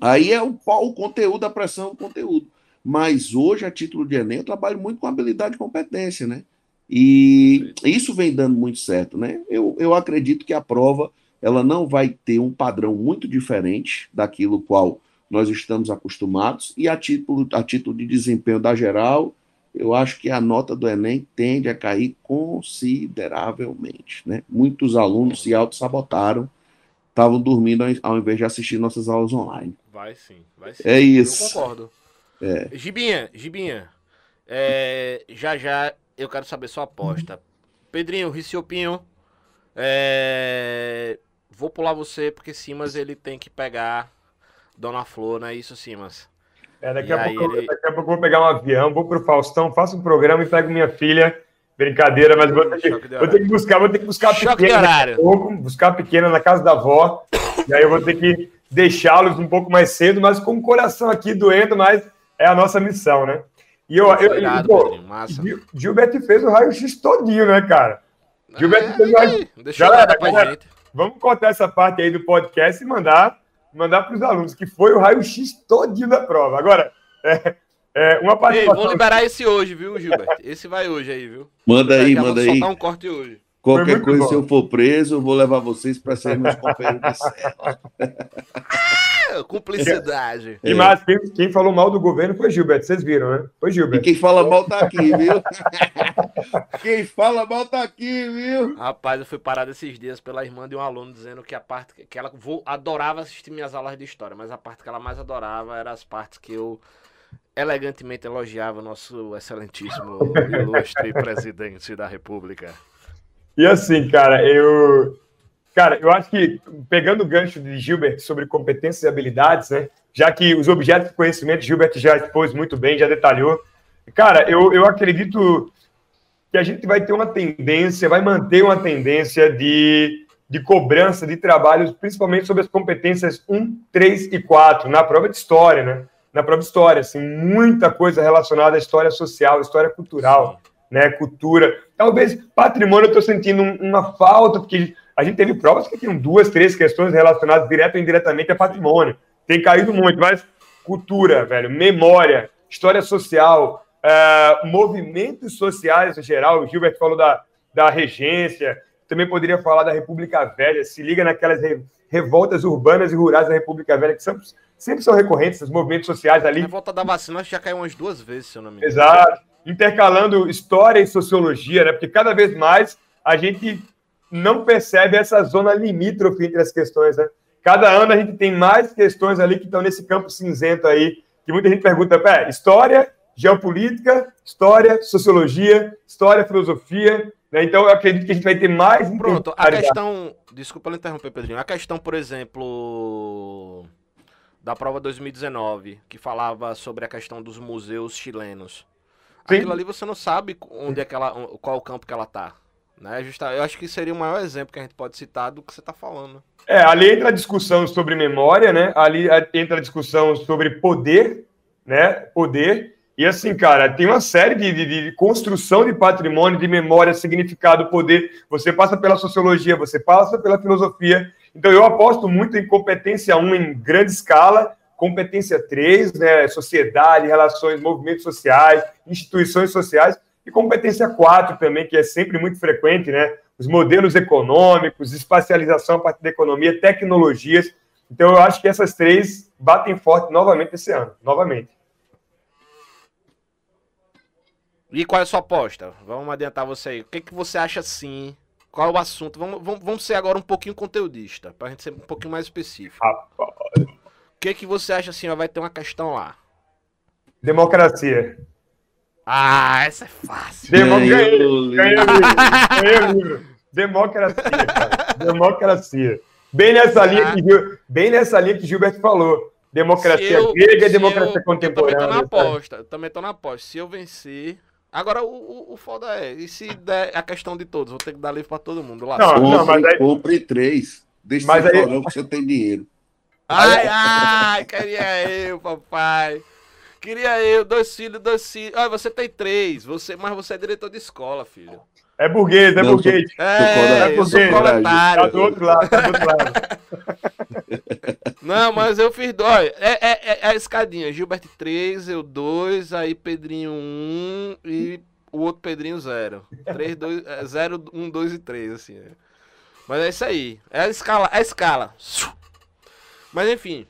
Aí é o, o conteúdo, a pressão, o conteúdo. Mas hoje, a título de Enem, eu trabalho muito com habilidade e competência, né? E isso vem dando muito certo, né? Eu, eu acredito que a prova ela não vai ter um padrão muito diferente daquilo qual nós estamos acostumados, e a título, a título de desempenho da geral, eu acho que a nota do Enem tende a cair consideravelmente. Né? Muitos alunos se auto-sabotaram, estavam dormindo ao invés de assistir nossas aulas online. Vai sim, vai sim. É isso. Eu concordo. É. Gibinha, Gibinha, é, já já eu quero saber sua aposta. Pedrinho, Riciopinho, é, vou pular você, porque Simas ele tem que pegar Dona Flor, não é isso, Simas? É, daqui, a pouco, ele... daqui a pouco eu vou pegar um avião, vou pro Faustão, faço um programa e pego minha filha. Brincadeira, mas vou ter, que, vou ter que buscar, vou ter que buscar a pequena pouco, buscar a pequena na casa da avó. e aí eu vou ter que deixá-los um pouco mais cedo, mas com o coração aqui doendo, mas é a nossa missão, né? E eu, eu, eu pô, Gilberto fez o raio-x todinho, né, cara? Gilberto é, fez o raio-x. Deixa eu galera, galera, gente. Vamos cortar essa parte aí do podcast e mandar mandar para os alunos, que foi o raio-x todinho da prova. Agora, é, é uma participação... Ei, vou liberar esse hoje, viu, Gilberto? Esse vai hoje aí, viu? Manda aí, manda aí. soltar um corte hoje. Qualquer coisa, bom. se eu for preso, eu vou levar vocês para ser meus companheiros de cela. (laughs) (laughs) cumplicidade. E mais, quem, quem, falou mal do governo foi Gilberto, vocês viram, né? Foi Gilberto. E quem fala mal tá aqui, viu? (laughs) quem fala mal tá aqui, viu? Rapaz, eu fui parado esses dias pela irmã de um aluno dizendo que a parte que ela vou, adorava assistir minhas aulas de história, mas a parte que ela mais adorava era as partes que eu elegantemente elogiava o nosso excelentíssimo (laughs) ilustre presidente da República. E assim, cara, eu. Cara, eu acho que, pegando o gancho de Gilbert sobre competências e habilidades, né? Já que os objetos de conhecimento, Gilbert já expôs muito bem, já detalhou. Cara, eu, eu acredito que a gente vai ter uma tendência, vai manter uma tendência de, de cobrança de trabalhos, principalmente sobre as competências 1, 3 e 4, na prova de história, né? Na prova de história, assim, muita coisa relacionada à história social, história cultural né, cultura. Talvez patrimônio eu estou sentindo uma falta, porque a gente teve provas que tinham duas, três questões relacionadas direto ou indiretamente a patrimônio. Tem caído muito, mas cultura, velho, memória, história social, uh, movimentos sociais em geral. O Gilbert falou da, da regência, também poderia falar da República Velha, se liga naquelas re, revoltas urbanas e rurais da República Velha, que são, sempre são recorrentes, os movimentos sociais ali. A revolta da vacina já caiu umas duas vezes, se eu não me engano. Exato intercalando história e sociologia, né? Porque cada vez mais a gente não percebe essa zona limítrofe entre as questões, né? Cada ano a gente tem mais questões ali que estão nesse campo cinzento aí, que muita gente pergunta, pé, história, geopolítica, história, sociologia, história, filosofia, né? Então eu acredito que a gente vai ter mais Pronto, a questão, desculpa eu interromper, Pedrinho. A questão, por exemplo, da prova 2019, que falava sobre a questão dos museus chilenos. Sim. Aquilo ali você não sabe onde é que ela, qual o campo que ela tá. Né? Justa, eu acho que seria o maior exemplo que a gente pode citar do que você está falando. É, ali entra a discussão sobre memória, né? Ali entra a discussão sobre poder, né? Poder. E assim, cara, tem uma série de, de, de, construção de patrimônio, de memória, significado, poder. Você passa pela sociologia, você passa pela filosofia. Então, eu aposto muito em competência 1 em grande escala competência 3, né, sociedade, relações, movimentos sociais, instituições sociais, e competência 4 também, que é sempre muito frequente, né, os modelos econômicos, espacialização a partir da economia, tecnologias. Então, eu acho que essas três batem forte novamente esse ano, novamente. E qual é a sua aposta? Vamos adiantar você aí. O que, que você acha assim? Qual é o assunto? Vamos, vamos, vamos ser agora um pouquinho conteudista, para a gente ser um pouquinho mais específico. Rapaz que que você acha assim, ó, vai ter uma questão lá? Democracia. Ah, essa é fácil. Demo... Ganhei, ganhei, o livro. Democracia, cara. Democracia. Bem nessa, linha que, bem nessa linha que Gilberto falou. Democracia eu, grega e democracia eu, contemporânea. Eu também tô na aposta. Eu também tô na aposta. Se eu vencer. Agora, o, o, o foda é, e se der a questão de todos? Vou ter que dar livro pra todo mundo lá. Não, não, mas aí... Compre três. Deixa mas aí... que você tem dinheiro. Ai, ai, queria eu, papai. Queria eu, dois filhos, dois filhos. Olha, você tem três, você, mas você é diretor de escola, filho. É burguês, é burguês. Sou, é, eu sou proletário. Tá do outro lado, tá do outro lado. (laughs) Não, mas eu fiz dois. É, é, é, a escadinha. Gilbert 3, eu 2, aí Pedrinho 1 um, e o outro Pedrinho 0. 3, 2, 0, 1, 2 e 3, assim. Mas é isso aí. É a escala, é a escala. Mas enfim.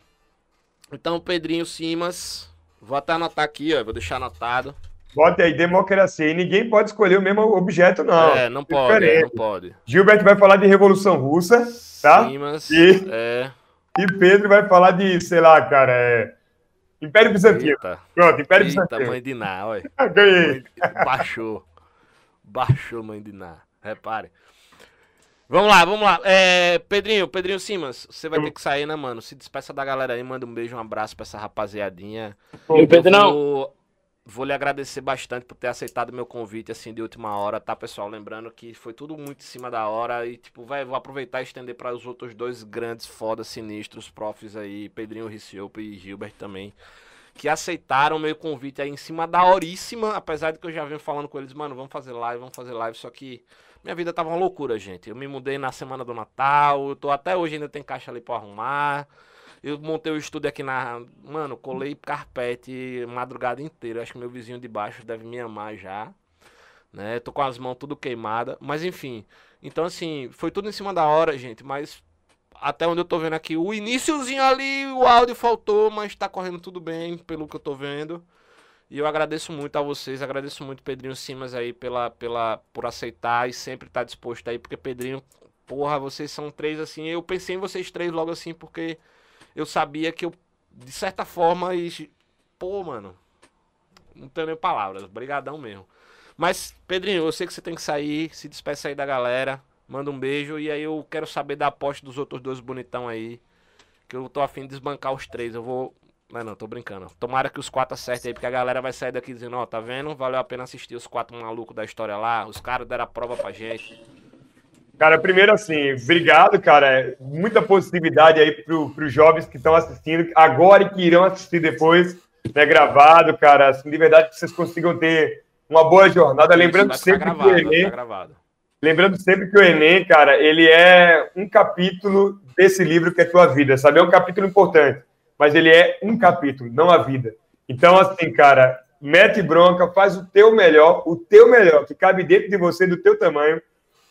Então, Pedrinho Simas. Vou até anotar aqui, ó. Vou deixar anotado. Bota aí, democracia. E ninguém pode escolher o mesmo objeto, não. É, não pode, é, não pode. Gilberto vai falar de Revolução Russa, tá? Simas, e, é. e Pedro vai falar de, sei lá, cara, é... Império Bizantino. Eita. Pronto, Império Eita, Bizantino. mãe de Ná, olha. (laughs) Ganhei. Baixou. Baixou, mãe de Ná. Repare. Vamos lá, vamos lá. É, Pedrinho, Pedrinho Simas, você vai ter que sair, né, mano? Se despeça da galera aí, manda um beijo, um abraço pra essa rapaziadinha. Oi, Pedro, não. Vou, vou lhe agradecer bastante por ter aceitado meu convite, assim, de última hora, tá, pessoal? Lembrando que foi tudo muito em cima da hora e, tipo, vai, vou aproveitar e estender para os outros dois grandes, foda, sinistros, profs aí, Pedrinho Riciopo e Gilbert também, que aceitaram meu convite aí em cima da horíssima, apesar de que eu já venho falando com eles, mano, vamos fazer live, vamos fazer live, só que minha vida tava uma loucura, gente. Eu me mudei na semana do Natal, eu tô até hoje ainda tem caixa ali para arrumar. Eu montei o estúdio aqui na. Mano, colei carpete madrugada inteira. Acho que meu vizinho de baixo deve me amar já. Né? Tô com as mãos tudo queimadas. Mas enfim, Então, assim, foi tudo em cima da hora, gente, mas até onde eu tô vendo aqui, o iníciozinho ali, o áudio faltou, mas tá correndo tudo bem, pelo que eu tô vendo. E eu agradeço muito a vocês, agradeço muito Pedrinho Simas aí pela, pela, por aceitar e sempre estar tá disposto aí, porque Pedrinho, porra, vocês são três assim, eu pensei em vocês três logo assim, porque eu sabia que eu, de certa forma, e, pô, mano, não tenho nem palavras, brigadão mesmo. Mas, Pedrinho, eu sei que você tem que sair, se despeça aí da galera, manda um beijo, e aí eu quero saber da aposta dos outros dois bonitão aí, que eu tô afim de desbancar os três, eu vou mas não, tô brincando. Tomara que os quatro acertem aí, porque a galera vai sair daqui dizendo, ó, oh, tá vendo? Valeu a pena assistir os quatro malucos da história lá. Os caras deram a prova pra gente. Cara, primeiro assim, obrigado, cara. Muita positividade aí pro, pros jovens que estão assistindo agora e que irão assistir depois, né, gravado, cara. Assim, de verdade que vocês consigam ter uma boa jornada. Isso, lembrando sempre gravado, que o Enem, lembrando sempre que o Enem, cara, ele é um capítulo desse livro que é tua vida, sabe? É um capítulo importante mas ele é um capítulo, não a vida. Então, assim, cara, mete bronca, faz o teu melhor, o teu melhor, que cabe dentro de você, do teu tamanho,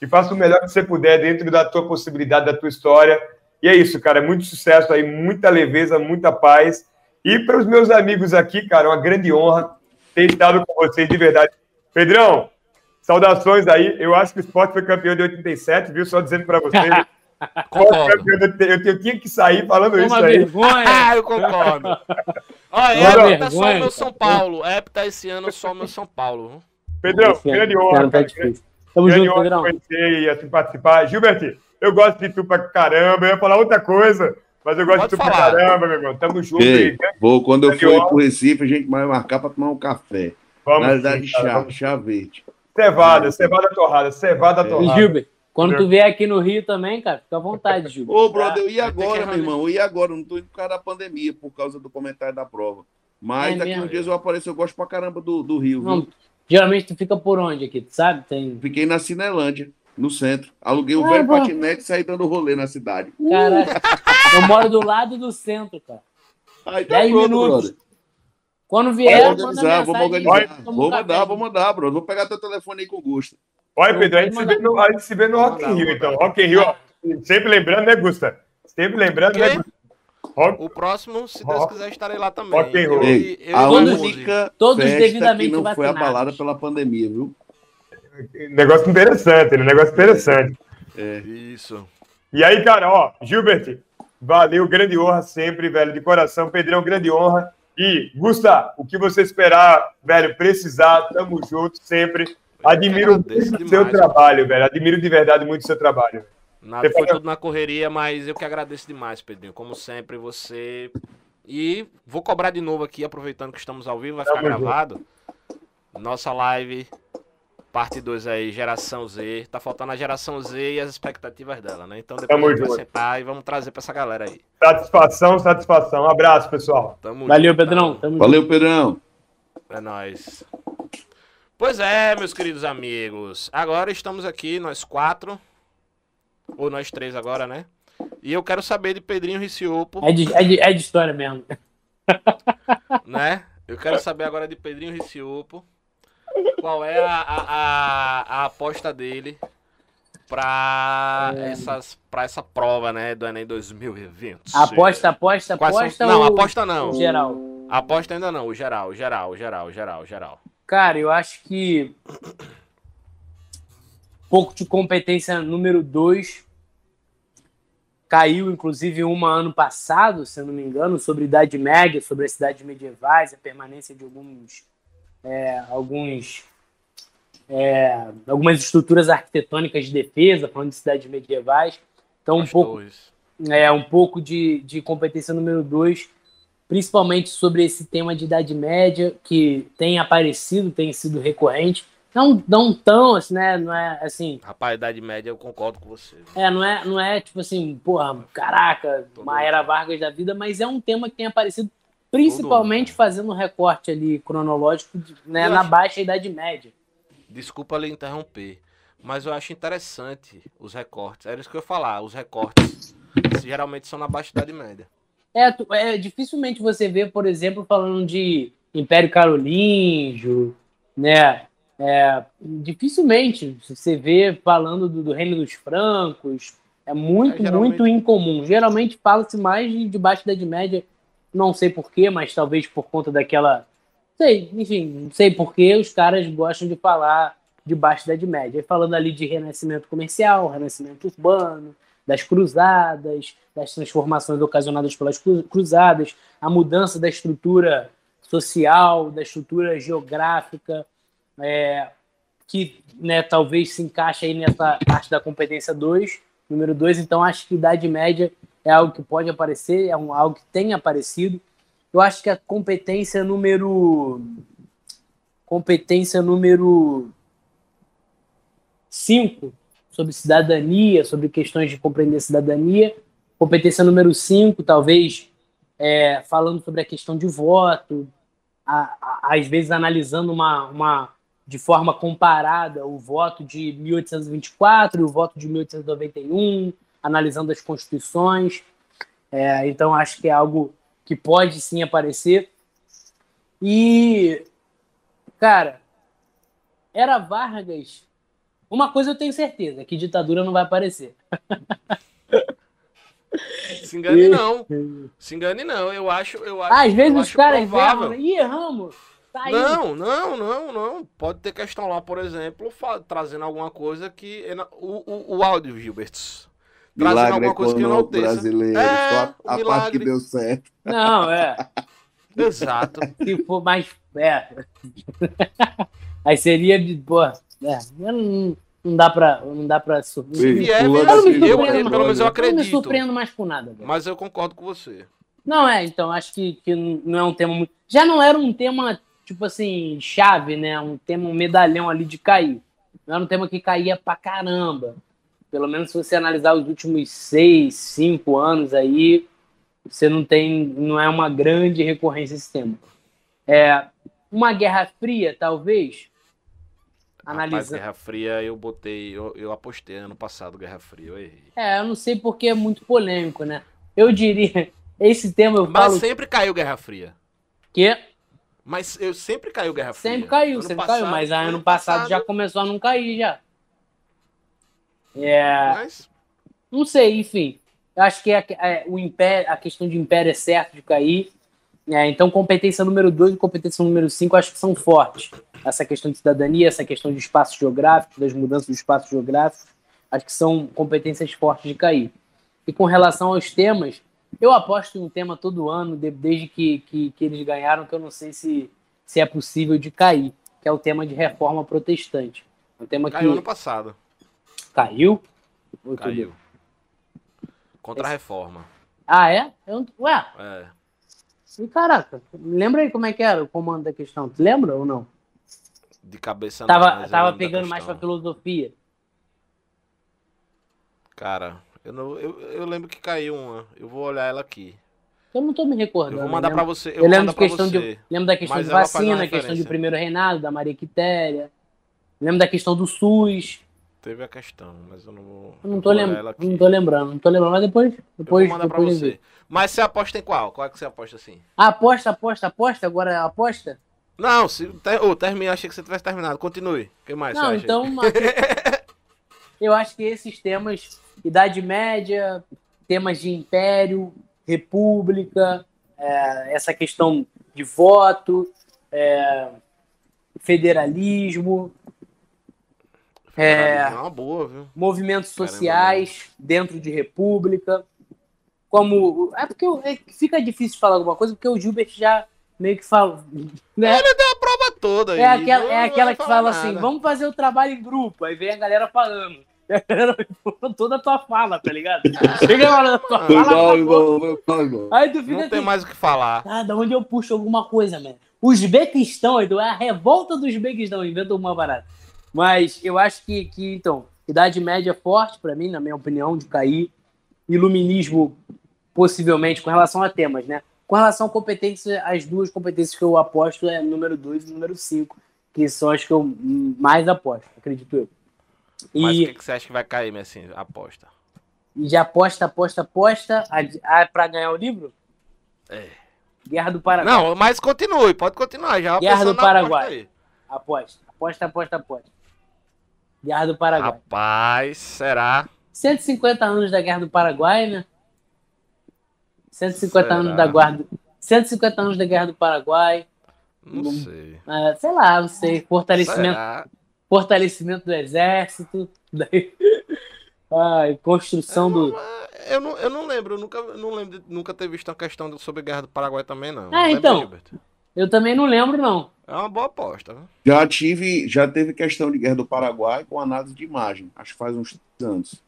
e faça o melhor que você puder dentro da tua possibilidade, da tua história. E é isso, cara, muito sucesso aí, muita leveza, muita paz. E para os meus amigos aqui, cara, uma grande honra ter estado com vocês de verdade. Pedrão, saudações aí. Eu acho que o esporte foi campeão de 87, viu? Só dizendo para vocês. Concordo. Eu, eu, eu, tinha que sair falando isso aí. Vergonha. (laughs) ah, eu concordo. Olha, é só o meu São Paulo. É, tá esse ano só o meu São Paulo. Pedrão, grande honra. Tá grande junto, Pedrão. conhecer e assim, participar. Gilberto, eu gosto de tu pra caramba. Eu ia falar outra coisa. Mas eu gosto Pode de tu falar. pra caramba, meu irmão. Tamo junto. Ei, aí, vou, quando eu for pro Recife, a gente vai marcar pra tomar um café. Vamos. Na verdade, chá, chá verde. Cevada, cevada torrada, cevada torrada. Gilberto. Quando tu vier aqui no Rio também, cara, fica à vontade, Gil. Ô, brother, eu ia agora, meu irmão. Eu ia agora. Não tô indo por causa da pandemia, por causa do comentário da prova. Mas é daqui mesmo? uns dias eu apareço. Eu gosto pra caramba do, do Rio, Não, viu? Geralmente tu fica por onde aqui, tu sabe? Tem... Fiquei na Cinelândia, no centro. Aluguei um ah, velho bom. patinete e saí dando rolê na cidade. (laughs) Caraca, eu moro do lado do centro, cara. Aí tá 10 pronto, minutos. Brother. Quando vier, vamos organizar, vamos organizar. Vou mandar, vou mandar, bro. Vou pegar teu telefone aí com gosto. Olha, Pedro, a gente, se vê no, a gente se vê no Rock in Rio, então. Rock in Rio, ó, sempre lembrando, né, Gusta? Sempre lembrando, né, Rock... O próximo, se Deus quiser, estarei lá também. Rock and roll. Ei, eu, a única todos devidamente que não foi abalada pela pandemia, viu? Negócio interessante, né? Negócio interessante. É. Isso. E aí, cara, ó, Gilbert, valeu, grande honra sempre, velho, de coração. Pedrão, grande honra. E, Gusta, o que você esperar, velho, precisar, tamo junto sempre. Admiro muito o seu trabalho, velho. Admiro de verdade muito o seu trabalho. Nada, foi tudo na correria, mas eu que agradeço demais, Pedrinho. Como sempre, você. E vou cobrar de novo aqui, aproveitando que estamos ao vivo, vai ficar gravado. Nossa live, parte 2 aí, geração Z. Tá faltando a geração Z e as expectativas dela, né? Então depois Tamo a gente vai sentar e vamos trazer pra essa galera aí. Satisfação, satisfação. Um abraço, pessoal. Tamo Valeu, junto, Pedrão. Tamo Valeu, Pedrão. É nóis. Pois é, meus queridos amigos. Agora estamos aqui, nós quatro. Ou nós três agora, né? E eu quero saber de Pedrinho Riciopo. É de, é de, é de história mesmo. (laughs) Né? Eu quero saber agora de Pedrinho Riciopo. Qual é a, a, a, a aposta dele para é. essas para essa prova, né, do Enem 2020. Aposta, aposta, aposta. São... Não, aposta não. Geral. Aposta ainda não, o geral, geral, geral, geral, geral. Cara, eu acho que pouco de competência número 2 caiu, inclusive, uma ano passado, se eu não me engano, sobre Idade Média, sobre as cidades medievais, a permanência de alguns, é, alguns é, algumas estruturas arquitetônicas de defesa, falando de cidades medievais. Então, um pouco, é, um pouco de, de competência número 2 principalmente sobre esse tema de Idade Média, que tem aparecido, tem sido recorrente. Não, não tão, assim, né? Não é assim. Rapaz, Idade Média eu concordo com você. É, não é, não é tipo assim, porra, caraca, Todo uma era Vargas da vida, mas é um tema que tem aparecido principalmente fazendo um recorte ali cronológico né, na acho... baixa Idade Média. Desculpa lhe interromper, mas eu acho interessante os recortes. Era isso que eu ia falar, os recortes geralmente são na baixa Idade Média. É, é dificilmente você vê, por exemplo, falando de Império Carolíngio, né? É, dificilmente você vê falando do, do reino dos francos, é muito, É, muito incomum. Geralmente fala-se mais de, de Baixa Idade Média, não sei porquê, mas talvez por conta daquela. Sei, enfim, não sei porquê os caras gostam de falar de Baixa Idade Média. Falando ali de renascimento comercial, renascimento urbano, das cruzadas, das transformações ocasionadas pelas cru- cruzadas, a mudança da estrutura social, da estrutura geográfica, é, que né, talvez se encaixe aí nessa parte da competência 2, número 2. Então, acho que Idade Média é algo que pode aparecer, é um, algo que tem aparecido. Eu acho que a competência número. Competência número 5, sobre cidadania, sobre questões de compreender cidadania. Competência número 5, talvez é, falando sobre a questão de voto, a- a- às vezes analisando uma, uma, de forma comparada o voto de 1824 e o voto de 1891, analisando as constituições. É, então, acho que é algo que pode sim aparecer. E, cara, era Vargas. Uma coisa eu tenho certeza, que ditadura não vai aparecer. Se engane não. Se engane não. Eu acho. Eu acho Às vezes os caras erram? Ih, erramos. Tá. Não, não, não, não. Pode ter questão lá, por exemplo, trazendo alguma coisa que. O, o, o áudio, Gilbert. Trazendo Milagre alguma coisa que econômico enalteça. brasileiro. É, a, a parte milagre. que deu certo. Não, é. Exato. (laughs) Se for mais. É. Aí seria de. Pô, é, não, não dá pra. Não dá pra. sur- Sim. Pula verdade. da Eu, surpresa. eu- pelo menos eu Eu não me acredito. surpreendo mais com nada. velho. Mas eu concordo com você. Não, é, então, acho que, que não é um tema muito. Já não era um tema, tipo assim, chave, né? Um tema, um medalhão ali de cair. Não era um tema que caía pra caramba. Pelo menos se você analisar os últimos seis, cinco anos aí, você não tem. Não é uma grande recorrência esse tema. É, uma Guerra Fria, talvez. Rapaz, Analisando. Guerra Fria, eu botei. Eu, eu apostei ano passado Guerra Fria, eu errei. É, eu não sei porque é muito polêmico, né? Eu diria. (laughs) Esse tema eu Mas falo sempre caiu Guerra Fria. que Mas eu sempre caiu Guerra Fria. Sempre caiu, Ano sempre passado- caiu, mas ano passado já começou a não cair já. É, Mas, não sei, enfim. Eu acho que a, a- o império, a questão de império é certo de cair. É, então, competência número 2 e competência número 5 acho que são fortes. Essa questão de cidadania, essa questão de espaço geográfico, das mudanças do espaço geográfico, acho que são competências fortes de cair. E com relação aos temas, eu aposto em um tema todo ano, de- desde que, que, que eles ganharam, que eu não sei se, se é possível de cair, que é o tema de reforma protestante. Um tema caiu que ano passado. caiu. Tudo? Caiu. Contra a reforma. Ah, é? Eu, ué, É. e caraca, lembra aí como é que era o comando da questão? Tu lembra ou não? De cabeça não, Tava, mas eu tava da pegando mais pra filosofia. Cara, eu, não, eu, eu lembro que caiu uma. Eu vou olhar ela aqui. Eu não tô me recordando. Eu vou mandar lembro, pra você. Eu, Eu, lembro, de pra questão você. de, lembro da questão de vacina, questão de primeiro reinado, da Maria Quitéria. Lembro da questão do SUS. Teve a questão, mas eu não vou. Eu não tô, lem não tô lembrando, não tô lembrando, mas depois. Eu vou depois, mandar pra depois eu você. Mas você aposta em qual? Qual é que você aposta assim? Ah, aposta, aposta, aposta, agora é aposta? Não, se ter, oh, termina, achei que você tivesse terminado. Continue. O que mais Não, então. (laughs) eu acho que esses temas, Idade Média, temas de império, república, é, essa questão de voto, é, federalismo, é, É boa, movimentos Caramba, sociais dentro de república. Como. É porque eu- é fica difícil falar alguma coisa, porque o Gilbert já meio que fala. Né? Ele deu a prova toda aí. É aquela, não é aquela que fala nada. assim: vamos fazer o trabalho em grupo. Aí vem a galera falando. E (laughs) a galera toda a tua fala, tá ligado? Chega a hora da tua fala. Foi mal, irmão. Aí tu fica Não tem assim, mais o que falar. ah, da onde eu puxo alguma coisa, mano? Uzbequistão, Edu, é a revolta do Uzbequistão, inventa uma parada. Mas eu acho que, que então, Idade Média é forte pra mim, na minha opinião, de cair. Iluminismo, possivelmente, com relação a temas, né? Com relação a competência, as duas competências que eu aposto é número 2 e número 5, que são as que eu mais aposto, acredito eu. Mas o E, que, que você acha que vai cair, assim, aposta? e já aposta, aposta, aposta, a, a, pra ganhar o livro? É. Guerra do Paraguai. Não, mas continue, pode continuar. Já Guerra pensando do Paraguai. Aposta. Aposta, aposta, aposta. Guerra do Paraguai. Rapaz, será? 150 anos da Guerra do Paraguai, né? 150 Será? anos da guarda. 150 anos da Guerra do Paraguai. Não sei. Ah, sei lá, não sei. Fortalecimento, Será? fortalecimento do exército. daí- (laughs) Ai, construção do. Eu não, eu não lembro, eu nunca, eu não lembro de nunca ter visto uma questão sobre a Guerra do Paraguai também, não. Ah, Lembra, então. Gilberto? Eu também não lembro, não. É uma boa aposta. né? Já tive, já teve questão de guerra do Paraguai com análise de imagem. Acho que faz uns anos.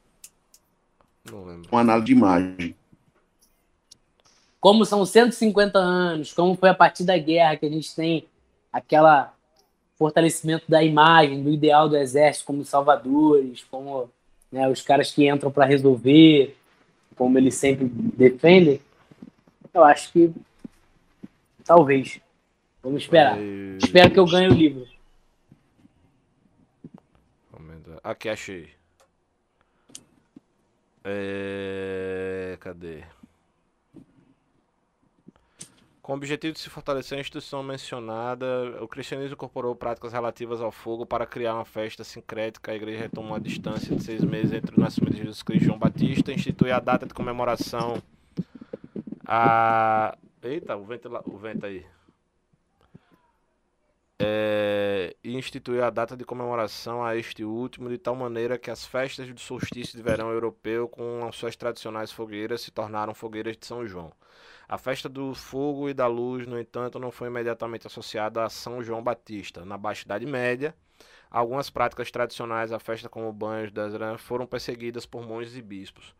Não lembro. Com análise de imagem. Como são 150 anos, como foi a partir da guerra que a gente tem aquela fortalecimento da imagem, do ideal do exército como salvadores, como né, os caras que entram para resolver, como eles sempre defendem. Eu acho que talvez. Vamos esperar. Espero que eu ganhe o livro. Aqui, achei. É... Cadê? Com o objetivo de se fortalecer a instituição mencionada, o cristianismo incorporou práticas relativas ao fogo para criar uma festa sincrética. A igreja retomou a distância de seis meses entre o nascimento de Jesus Cristo e João Batista, instituiu a data de comemoração. A... Eita, o vento, o vento aí. É, e instituiu a data de comemoração a este último, de tal maneira que as festas do solstício de verão europeu, com as suas tradicionais fogueiras, se tornaram fogueiras de São João. A festa do fogo e da luz, no entanto, não foi imediatamente associada a São João Batista. Na Baixa Idade Média, algumas práticas tradicionais, a festa como banhos das foram perseguidas por monges e bispos.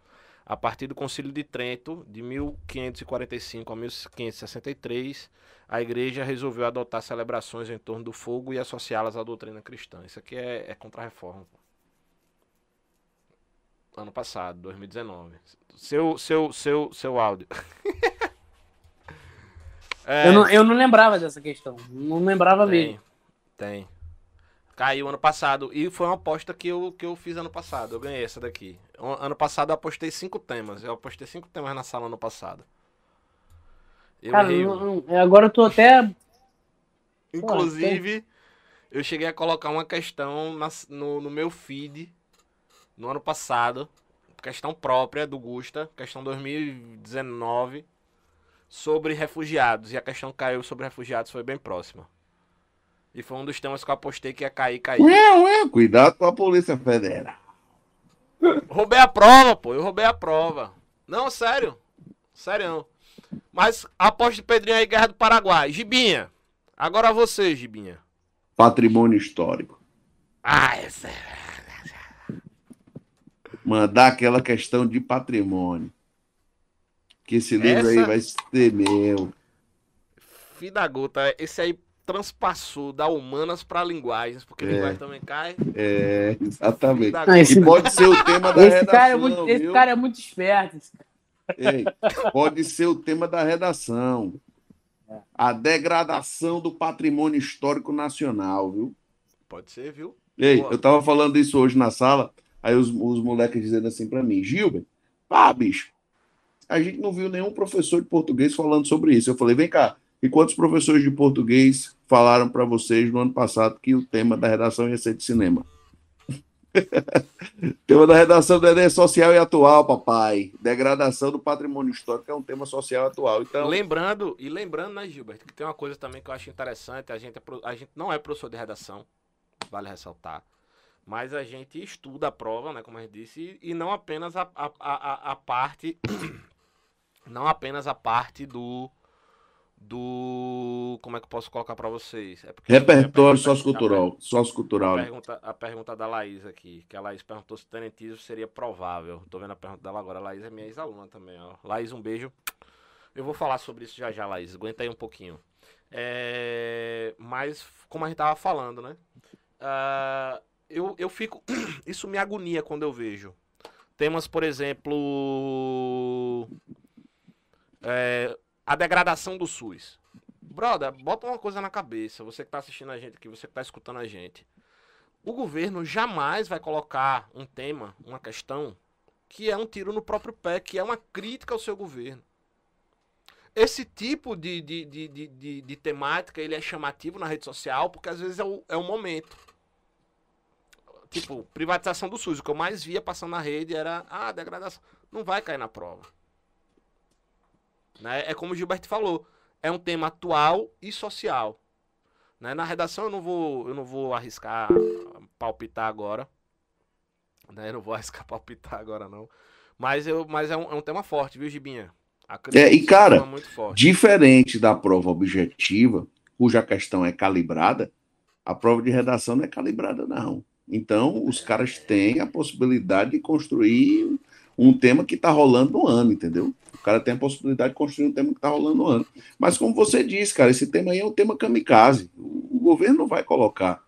A partir do Concílio de Trento, de 1545 a 1563, a igreja resolveu adotar celebrações em torno do fogo e associá-las à doutrina cristã. Isso aqui é, é contra a reforma. pô. Ano passado, 2019. Seu, seu, seu, seu áudio. (laughs) É, Eu, não, eu não lembrava dessa questão. Não lembrava mesmo. tem, tem. Caiu ano passado. E foi uma aposta que eu, que eu fiz ano passado. Eu ganhei essa daqui. Ano passado eu apostei cinco temas. Eu apostei cinco temas na sala ano passado. Eu Cara, não- não- agora eu tô até. (laughs) Inclusive, eu cheguei a colocar uma questão nas- no, no meu feed no ano passado, questão própria do Gusta, questão 2019, sobre refugiados. E a questão que caiu sobre refugiados foi bem próxima. E foi um dos temas que eu apostei que ia cair, caiu. Ué, ué, cuidado com a Polícia Federal. Roubei a prova, pô. Eu roubei a prova. Não, sério. Sério. Mas aposta de Pedrinho aí, Guerra do Paraguai. Gibinha. Agora você, Gibinha. Patrimônio histórico. Ah, essa é... Mandar aquela questão de patrimônio. Que esse livro aí Essa- vai ser meu. Filho da gota, esse aí transpassou da humanas pra linguagens, porque É. linguagem também cai. É, exatamente. Gota. esse- E pode ser o tema da Esse redação, cara, é muito, esse viu? cara é muito esperto. esse cara. Ei, pode ser o tema da redação. A degradação do patrimônio histórico nacional, viu? Pode ser, viu? Ei, Boa. eu tava falando isso hoje na sala, aí os, os moleques dizendo assim pra mim, Gilbert, ah, bicho, a gente não viu nenhum professor de português falando sobre isso. Eu falei, vem cá, e quantos professores de português falaram pra vocês no ano passado que o tema da redação ia ser de cinema? o (laughs) tema da redação do Enem é social e atual, papai. Degradação do patrimônio histórico é um tema social atual. Então, Lembrando, e lembrando, né, Gilberto, que tem uma coisa também que eu acho interessante, a gente, é a gente não é professor de redação, vale ressaltar, mas a gente estuda a prova, né, como a gente disse, e, e não apenas a, a, a, a parte, não apenas a parte do, do, como é que eu posso colocar pra vocês? É repertório pergunta- sociocultural, A sociocultural. pergunta, a pergunta da Laís aqui, que a Laís perguntou se tenentismo seria provável. Tô vendo a pergunta dela agora. A Laís é minha ex-aluna também, ó. Laís, um beijo. Eu vou falar sobre isso já já, Laís. Aguenta aí um pouquinho. É, Mas, como a gente tava falando, né? Ah, eu, eu fico. (clears throat) Isso me agonia quando eu vejo. Temas, por exemplo. É, a degradação do SUS. Brother, bota uma coisa na cabeça. Você que tá assistindo a gente aqui, você que tá escutando a gente. O governo jamais vai colocar um tema, uma questão, que é um tiro no próprio pé, que é uma crítica ao seu governo. esse tipo de, de, de, de, de, de temática ele é chamativo na rede social porque às vezes é o, é o momento. Tipo, privatização do SUS. O que eu mais via passando na rede era, ah, degradação. Não vai cair na prova. Né? É como o Gilberto falou. É um tema atual e social. Né? Na redação eu não vou, eu não vou arriscar palpitar agora. Né? Eu não vou (laughs) arriscar palpitar agora, não. Mas, eu, mas é, um, é um tema forte, viu, Gibinha? É, e, cara, diferente da prova objetiva, cuja questão é calibrada, a prova de redação não é calibrada, não. Então, os caras têm a possibilidade de construir um tema que está rolando no ano, entendeu? O cara tem a possibilidade de construir um tema que está rolando no ano. Mas, como você disse, cara, esse tema aí é um tema kamikaze. O governo não vai colocar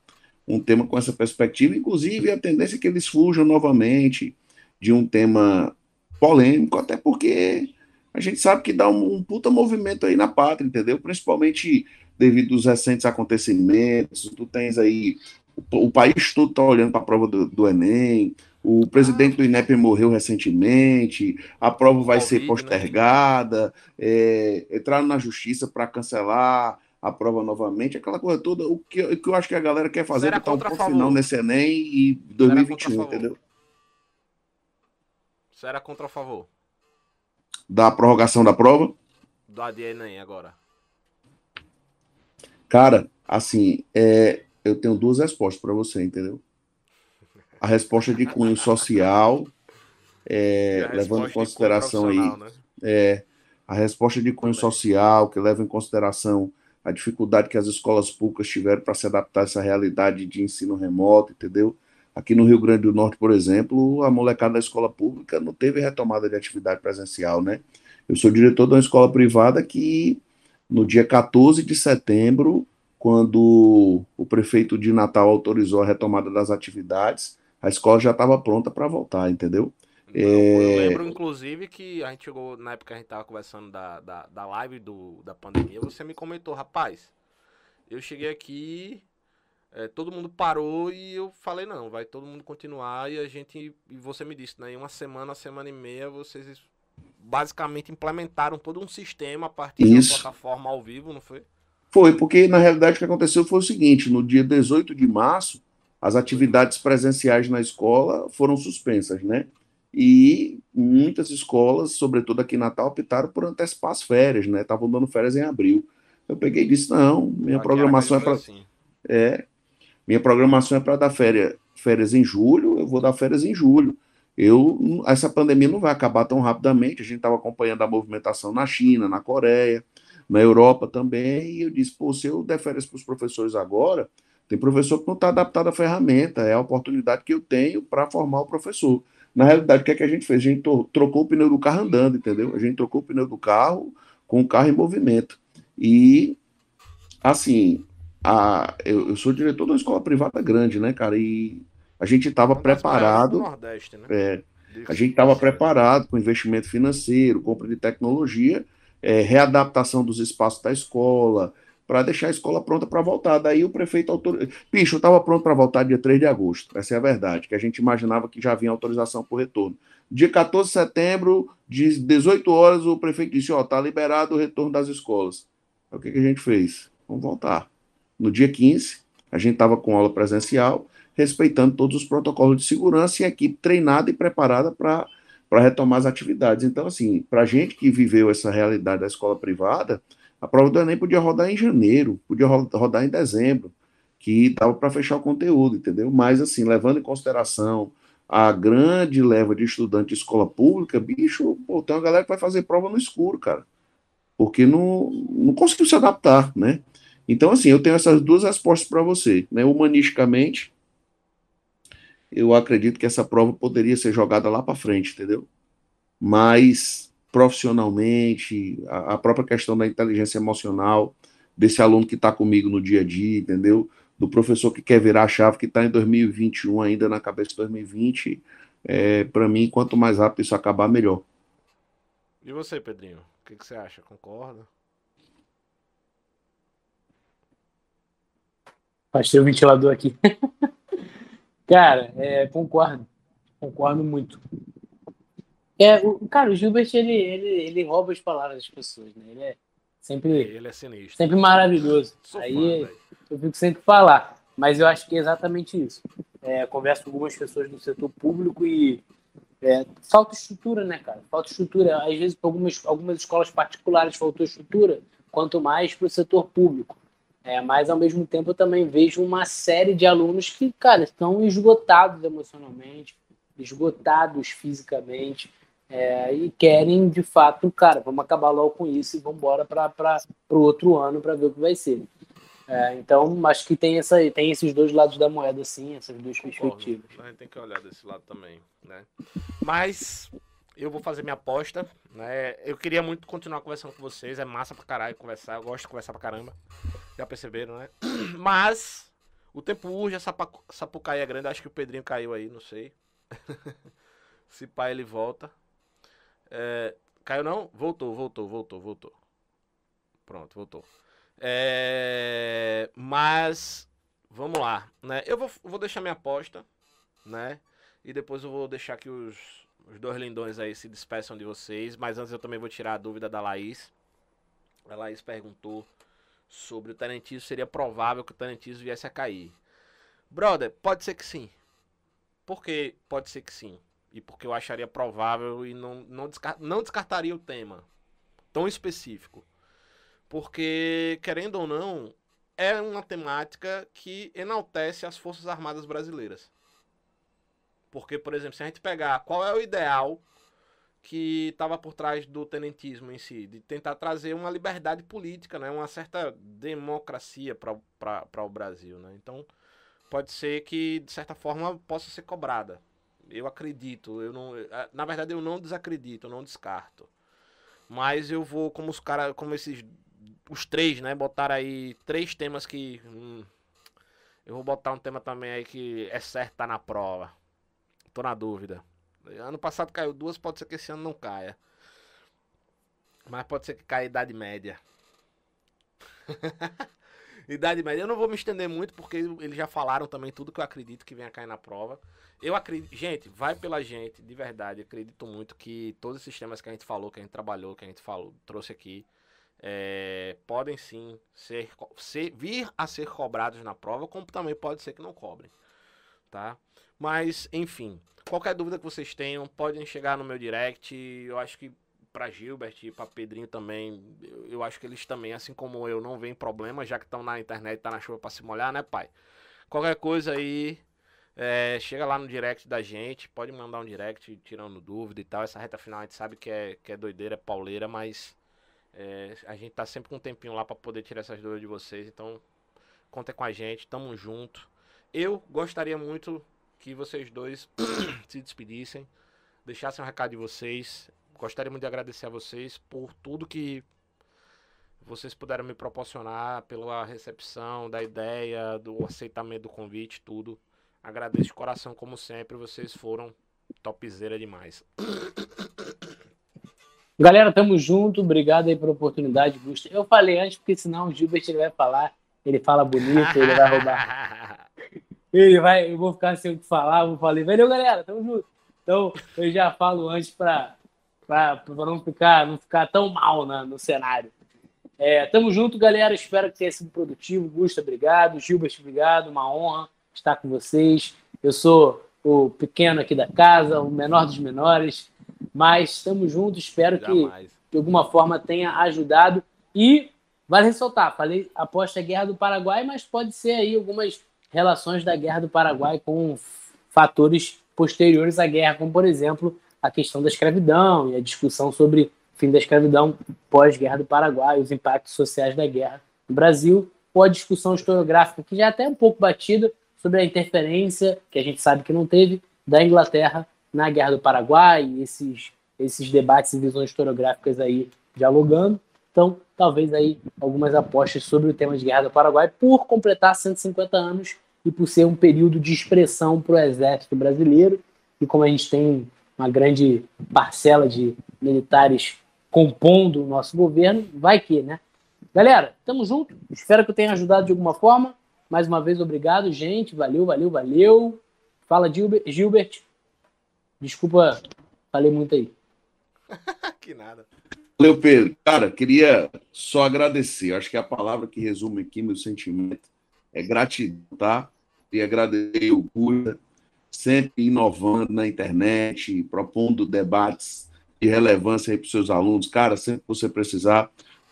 um tema com essa perspectiva, inclusive a tendência é que eles fujam novamente de um tema polêmico, até porque a gente sabe que dá um, um puta movimento aí na pátria, entendeu? Principalmente devido aos recentes acontecimentos, tu tens aí o, o país todo está olhando para a prova do, do, Enem, o presidente do INEP morreu recentemente, a prova vai ser né? postergada, né? é, entraram na justiça para cancelar a prova novamente, aquela coisa toda, o que, o que eu acho que a galera quer fazer é botar um ponto final nesse Enem e 2021, entendeu? Era contra a favor? Da prorrogação da prova? Do ADN agora. Cara, assim, é, eu tenho duas respostas para você, entendeu? A resposta de cunho social, é, levando em consideração aí. Né? É, a resposta de cunho social, que leva em consideração a dificuldade que as escolas públicas tiveram para se adaptar a essa realidade de ensino remoto, entendeu? Aqui no Rio Grande do Norte, por exemplo, a molecada da escola pública não teve retomada de atividade presencial, né? Eu sou diretor de uma escola privada que, no dia 14 de setembro, quando o prefeito de Natal autorizou a retomada das atividades, a escola já estava pronta para voltar, entendeu? Não, é... Eu lembro, inclusive, que a gente chegou, na época que a gente estava conversando da, da, da live do, da pandemia, você me comentou, rapaz, eu cheguei aqui, é, todo mundo parou e eu falei, não, vai todo mundo continuar e a gente, e você me disse, né, em uma semana, semana e meia, vocês basicamente implementaram todo um sistema a partir Isso. da plataforma ao vivo, não foi? Foi, porque na realidade o que aconteceu foi o seguinte: no dia 18 de março, as atividades presenciais na escola foram suspensas, né? E muitas escolas, sobretudo aqui em Natal, optaram por antecipar as férias, né? Estavam dando férias em abril. Eu peguei e disse: não, minha aqui programação é para. Assim. É, minha programação é para dar férias, férias em julho, eu vou dar férias em julho. Eu, essa pandemia não vai acabar tão rapidamente. A gente estava acompanhando a movimentação na China, na Coreia na Europa também, e eu disse, pô, se eu der férias para os professores agora, tem professor que não está adaptado à ferramenta, é a oportunidade que eu tenho para formar o professor. Na realidade, o que, é que a gente fez? A gente trocou o pneu do carro andando, entendeu? A gente trocou o pneu do carro com o carro em movimento. E, assim, a, eu, eu sou diretor de uma escola privada grande, né, cara? E a gente estava preparado. Nordeste, né? É, a gente estava preparado com investimento financeiro, compra de tecnologia, é, readaptação dos espaços da escola, para deixar a escola pronta para voltar. Daí o prefeito autorizou. Eu estava pronto para voltar dia 3 de agosto, essa é a verdade, que a gente imaginava que já havia autorização por retorno. Dia 14 de setembro, de 18 horas, o prefeito disse: Ó, está liberado o retorno das escolas. o que, que a gente fez? Vamos voltar. No dia 15, a gente estava com aula presencial, respeitando todos os protocolos de segurança e a equipe treinada e preparada para para retomar as atividades. Então, assim, para a gente que viveu essa realidade da escola privada, a prova do Enem podia rodar em janeiro, podia rodar em dezembro, que dava para fechar o conteúdo, entendeu? Mas, assim, levando em consideração a grande leva de estudantes de escola pública, bicho, pô, tem uma galera que vai fazer prova no escuro, cara, porque não, não conseguiu se adaptar, né? Então, assim, eu tenho essas duas respostas para você, né? Humanisticamente, eu acredito que essa prova poderia ser jogada lá para frente, entendeu? Mas profissionalmente, a, a, própria questão da inteligência emocional desse aluno que está comigo no dia a dia, entendeu? Do professor que quer virar a chave, que está em 2021 ainda na cabeça de 2020, é, para mim, quanto mais rápido isso acabar, melhor. E você, Pedrinho? O que, que você acha? Concorda? Achei o ventilador aqui. (laughs) Cara, é, concordo. Concordo muito. É, o, cara, o Gilbert, ele, ele, ele rouba as palavras das pessoas, né? Ele é sempre, Ele é sinistro. sempre maravilhoso. Sou fã, Aí velho. eu fico sempre falar. Mas eu acho que é exatamente isso. É, converso com algumas pessoas do setor público e é, falta estrutura, né, cara? Falta estrutura. Às vezes, para algumas, algumas escolas particulares faltou estrutura, quanto mais para o setor público. É, mas, ao mesmo tempo, eu também vejo uma série de alunos que, cara, estão esgotados emocionalmente, esgotados fisicamente, é, e querem, de fato, cara, vamos acabar logo com isso e vamos embora para o outro ano para ver o que vai ser. É, então, acho que tem, essa, tem esses dois lados da moeda, sim, essas duas Concordo. perspectivas. A gente tem que olhar desse lado também, né? Mas eu vou fazer minha aposta, né? Eu queria muito continuar conversando com vocês, é massa pra caralho conversar, eu gosto de conversar pra caramba. Já perceberam, né? (clears throat) Mas o tempo urge, a Sapucaí é grande, acho que o Pedrinho caiu aí, não sei. (laughs) Se pai ele volta. É, caiu não? Voltou, voltou, voltou, voltou. Pronto, voltou. É, mas vamos lá, né? Eu vou, vou deixar minha aposta, né? E depois eu vou deixar que os, os dois lindões aí se despeçam de vocês. Mas antes eu também vou tirar a dúvida da Laís. A Laís perguntou sobre o Tarantiso. Seria provável que o Tarantiso viesse a cair. Brother, pode ser que sim. Por que pode ser que sim? E porque eu acharia provável e não, não, descar- não descartaria o tema tão específico. Porque, querendo ou não, é uma temática que enaltece as Forças Armadas Brasileiras. Porque, por exemplo, se a gente pegar qual é o ideal que estava por trás do tenentismo em si, de tentar trazer uma liberdade política, né? uma certa democracia para o Brasil. Né? Então, pode ser que, de certa forma, possa ser cobrada. Eu acredito, eu não, eh, na verdade eu não desacredito, eu não descarto. Mas eu vou, como os caras, como esses, os três, né, botaram aí três temas que, hum, eu vou botar um tema também aí que é certo tá na prova. Tô na dúvida. Ano passado caiu duas, pode ser que esse ano não caia. Mas pode ser que caia a Idade Média. (laughs) Idade Média. Eu não vou me estender muito, porque eles já falaram também tudo que eu acredito que venha cair na prova. Eu acredito. Gente, vai pela gente, de verdade. Acredito muito que todos esses temas que a gente falou, que a gente trabalhou, que a gente falou, trouxe aqui, é, podem sim ser, ser- vir a ser cobrados na prova, como também pode ser que não cobrem. Tá? Mas, enfim. Qualquer dúvida que vocês tenham, podem chegar no meu direct. Eu acho que pra Gilbert e pra Pedrinho também, eu, eu acho que eles também, assim como eu, não veem problema, já que estão na internet, tá na chuva pra se molhar, né, pai? Qualquer coisa aí, é, chega lá no direct da gente, pode mandar um direct tirando dúvida e tal. Essa reta final a gente sabe que é, que é doideira, é pauleira, mas é, a gente tá sempre com um tempinho lá pra poder tirar essas dúvidas de vocês. Então, contem com a gente, tamo junto. Eu gostaria muito que vocês dois (clears throat) se despedissem, deixassem um recado de vocês. Gostaria muito de agradecer a vocês por tudo que vocês puderam me proporcionar, pela recepção da ideia, do aceitamento do convite, tudo. Agradeço de coração, como sempre, vocês foram topzera demais. Galera, tamo junto. Obrigado aí pela oportunidade, Gusto. Eu falei antes, porque senão o Gilbert ele vai falar. Ele fala bonito, ele vai roubar. (laughs) Ele vai, eu vou ficar sem o que falar. Vou falar, valeu, galera, tamo junto. Então, eu já falo antes pra, pra não, ficar, não ficar tão mal no cenário. É, tamo junto, galera. Espero que tenha sido produtivo. Gusto, obrigado. Gilbert, obrigado. Uma honra estar com vocês. Eu sou o pequeno aqui da casa, o menor dos menores. Mas estamos juntos. Espero que Jamais. de alguma forma tenha ajudado. E vale ressaltar, falei aposta a Guerra do Paraguai, mas pode ser aí algumas relações da Guerra do Paraguai com fatores posteriores à guerra, como por exemplo a questão da escravidão e a discussão sobre o fim da escravidão pós-guerra do Paraguai, os impactos sociais da guerra no Brasil, ou a discussão historiográfica que já é até um pouco batida sobre a interferência, que a gente sabe que não teve, da Inglaterra na Guerra do Paraguai, esses, esses debates e visões historiográficas aí dialogando. Então, talvez aí algumas apostas sobre o tema de Guerra do Paraguai por completar 150 anos e por ser um período de expressão para o exército brasileiro. E como a gente tem uma grande parcela de militares compondo o nosso governo, vai que, né? Galera, tamo junto. Espero que eu tenha ajudado de alguma forma. Mais uma vez, obrigado, gente. Valeu, valeu, valeu. Fala, Gilbert. Desculpa, falei muito aí. (laughs) que nada. Valeu, Pedro. Cara, queria só agradecer. Acho que a palavra que resume aqui meu sentimento é gratidão, tá? E agradecer o Guda, sempre inovando na internet, propondo debates de relevância aí para os seus alunos. Cara, sempre que você precisar,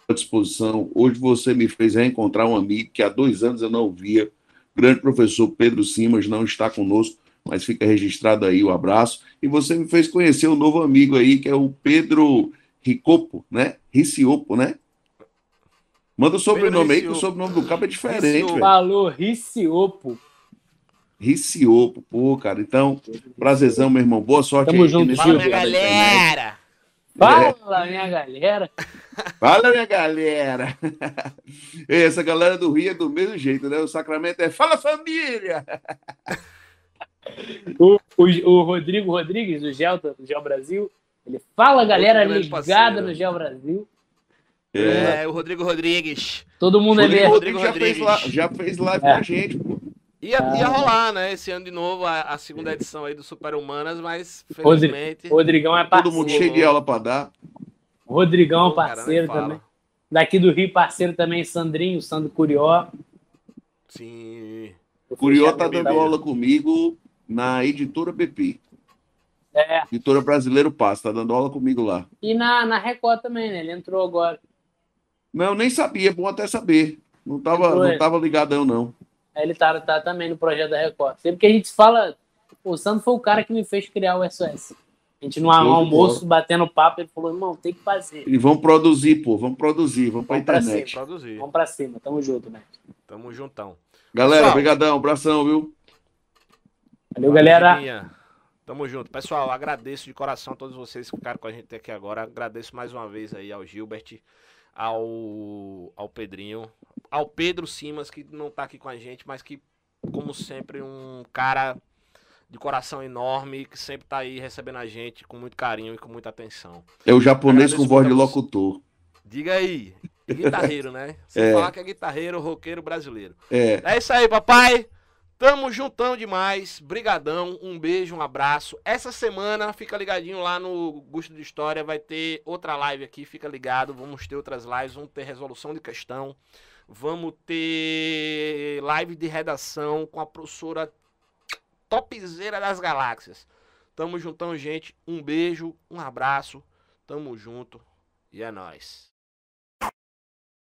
à disposição. Hoje você me fez reencontrar um amigo que há dois anos eu não via. O grande professor Pedro Simas não está conosco, mas fica registrado aí o abraço. E você me fez conhecer um novo amigo aí, que é o Pedro Ricopo, né? Riciopo, né? Manda o sobrenome aí, que o sobrenome do cabo é diferente. Falou, Riciopo. Riciopo, pô, cara. Então, prazerzão, meu irmão. Boa sorte Tamo aí. junto, Fala, minha galera! Fala, minha galera. Fala, minha galera! (laughs) Essa galera do Rio é do mesmo jeito, né? O Sacramento é Fala, família! (laughs) O, o, o Rodrigo Rodrigues, do Gel, do Gel Brasil, ele fala, galera, ligada parceiro. no Gel Brasil. É, o Rodrigo Rodrigues. Todo mundo é Rodrigo mesmo. Rodrigues já fez, Rodrigues. la- já fez live É. com a gente, pô. Ia, Ah. ia rolar, né? Esse ano de novo, a, a segunda edição aí do Super Humanas, mas felizmente. Rodrigão é Todo parceiro. mundo cheio de aula para dar. Rodrigão é cara, parceiro fala. também. Daqui do Rio, parceiro também, Sandrinho, Sandro Curió. Sim. O Curió tá dando da- aula comigo na editora BP. É, Editora Brasileiro Passo, tá dando aula comigo lá. e na, na Record também, né? Ele entrou agora. Não, eu nem sabia, bom até saber. Não tava, Entrou não ele. tava ligadão, não. Ele tá, tá também no projeto da Record. Sempre que a gente fala. O Sandro foi o cara que me fez criar o SOS. A gente no almoço, batendo papo, ele falou: irmão, tem que fazer. E vamos produzir, pô, vamos produzir, vamos pra Vamos pra internet. Produzir. Vamos pra cima, tamo junto, né? Tamo juntão. Galera, Pessoal. brigadão, abração, viu? Valeu, galera. Tamo junto. Pessoal, agradeço de coração a todos vocês que ficaram com a gente aqui agora. Agradeço mais uma vez aí ao Gilbert, ao, ao Pedrinho, ao Pedro Simas, que não tá aqui com a gente, mas que, como sempre, um cara de coração enorme, que sempre tá aí recebendo a gente com muito carinho e com muita atenção. É o japonês Agradeço com voz de você. locutor. Diga aí, guitarreiro, né? Sem É. falar que é guitarreiro, roqueiro brasileiro. É, É isso aí, papai. Tamo juntão demais. Brigadão. Um beijo, um abraço. Essa semana, fica ligadinho lá no Gusto de História. Vai ter outra live aqui. Fica ligado. Vamos ter outras lives. Vamos ter resolução de questão. Vamos ter live de redação com a professora topzeira das galáxias. Tamo juntão, gente. Um beijo, um abraço. Tamo junto. E é nóis.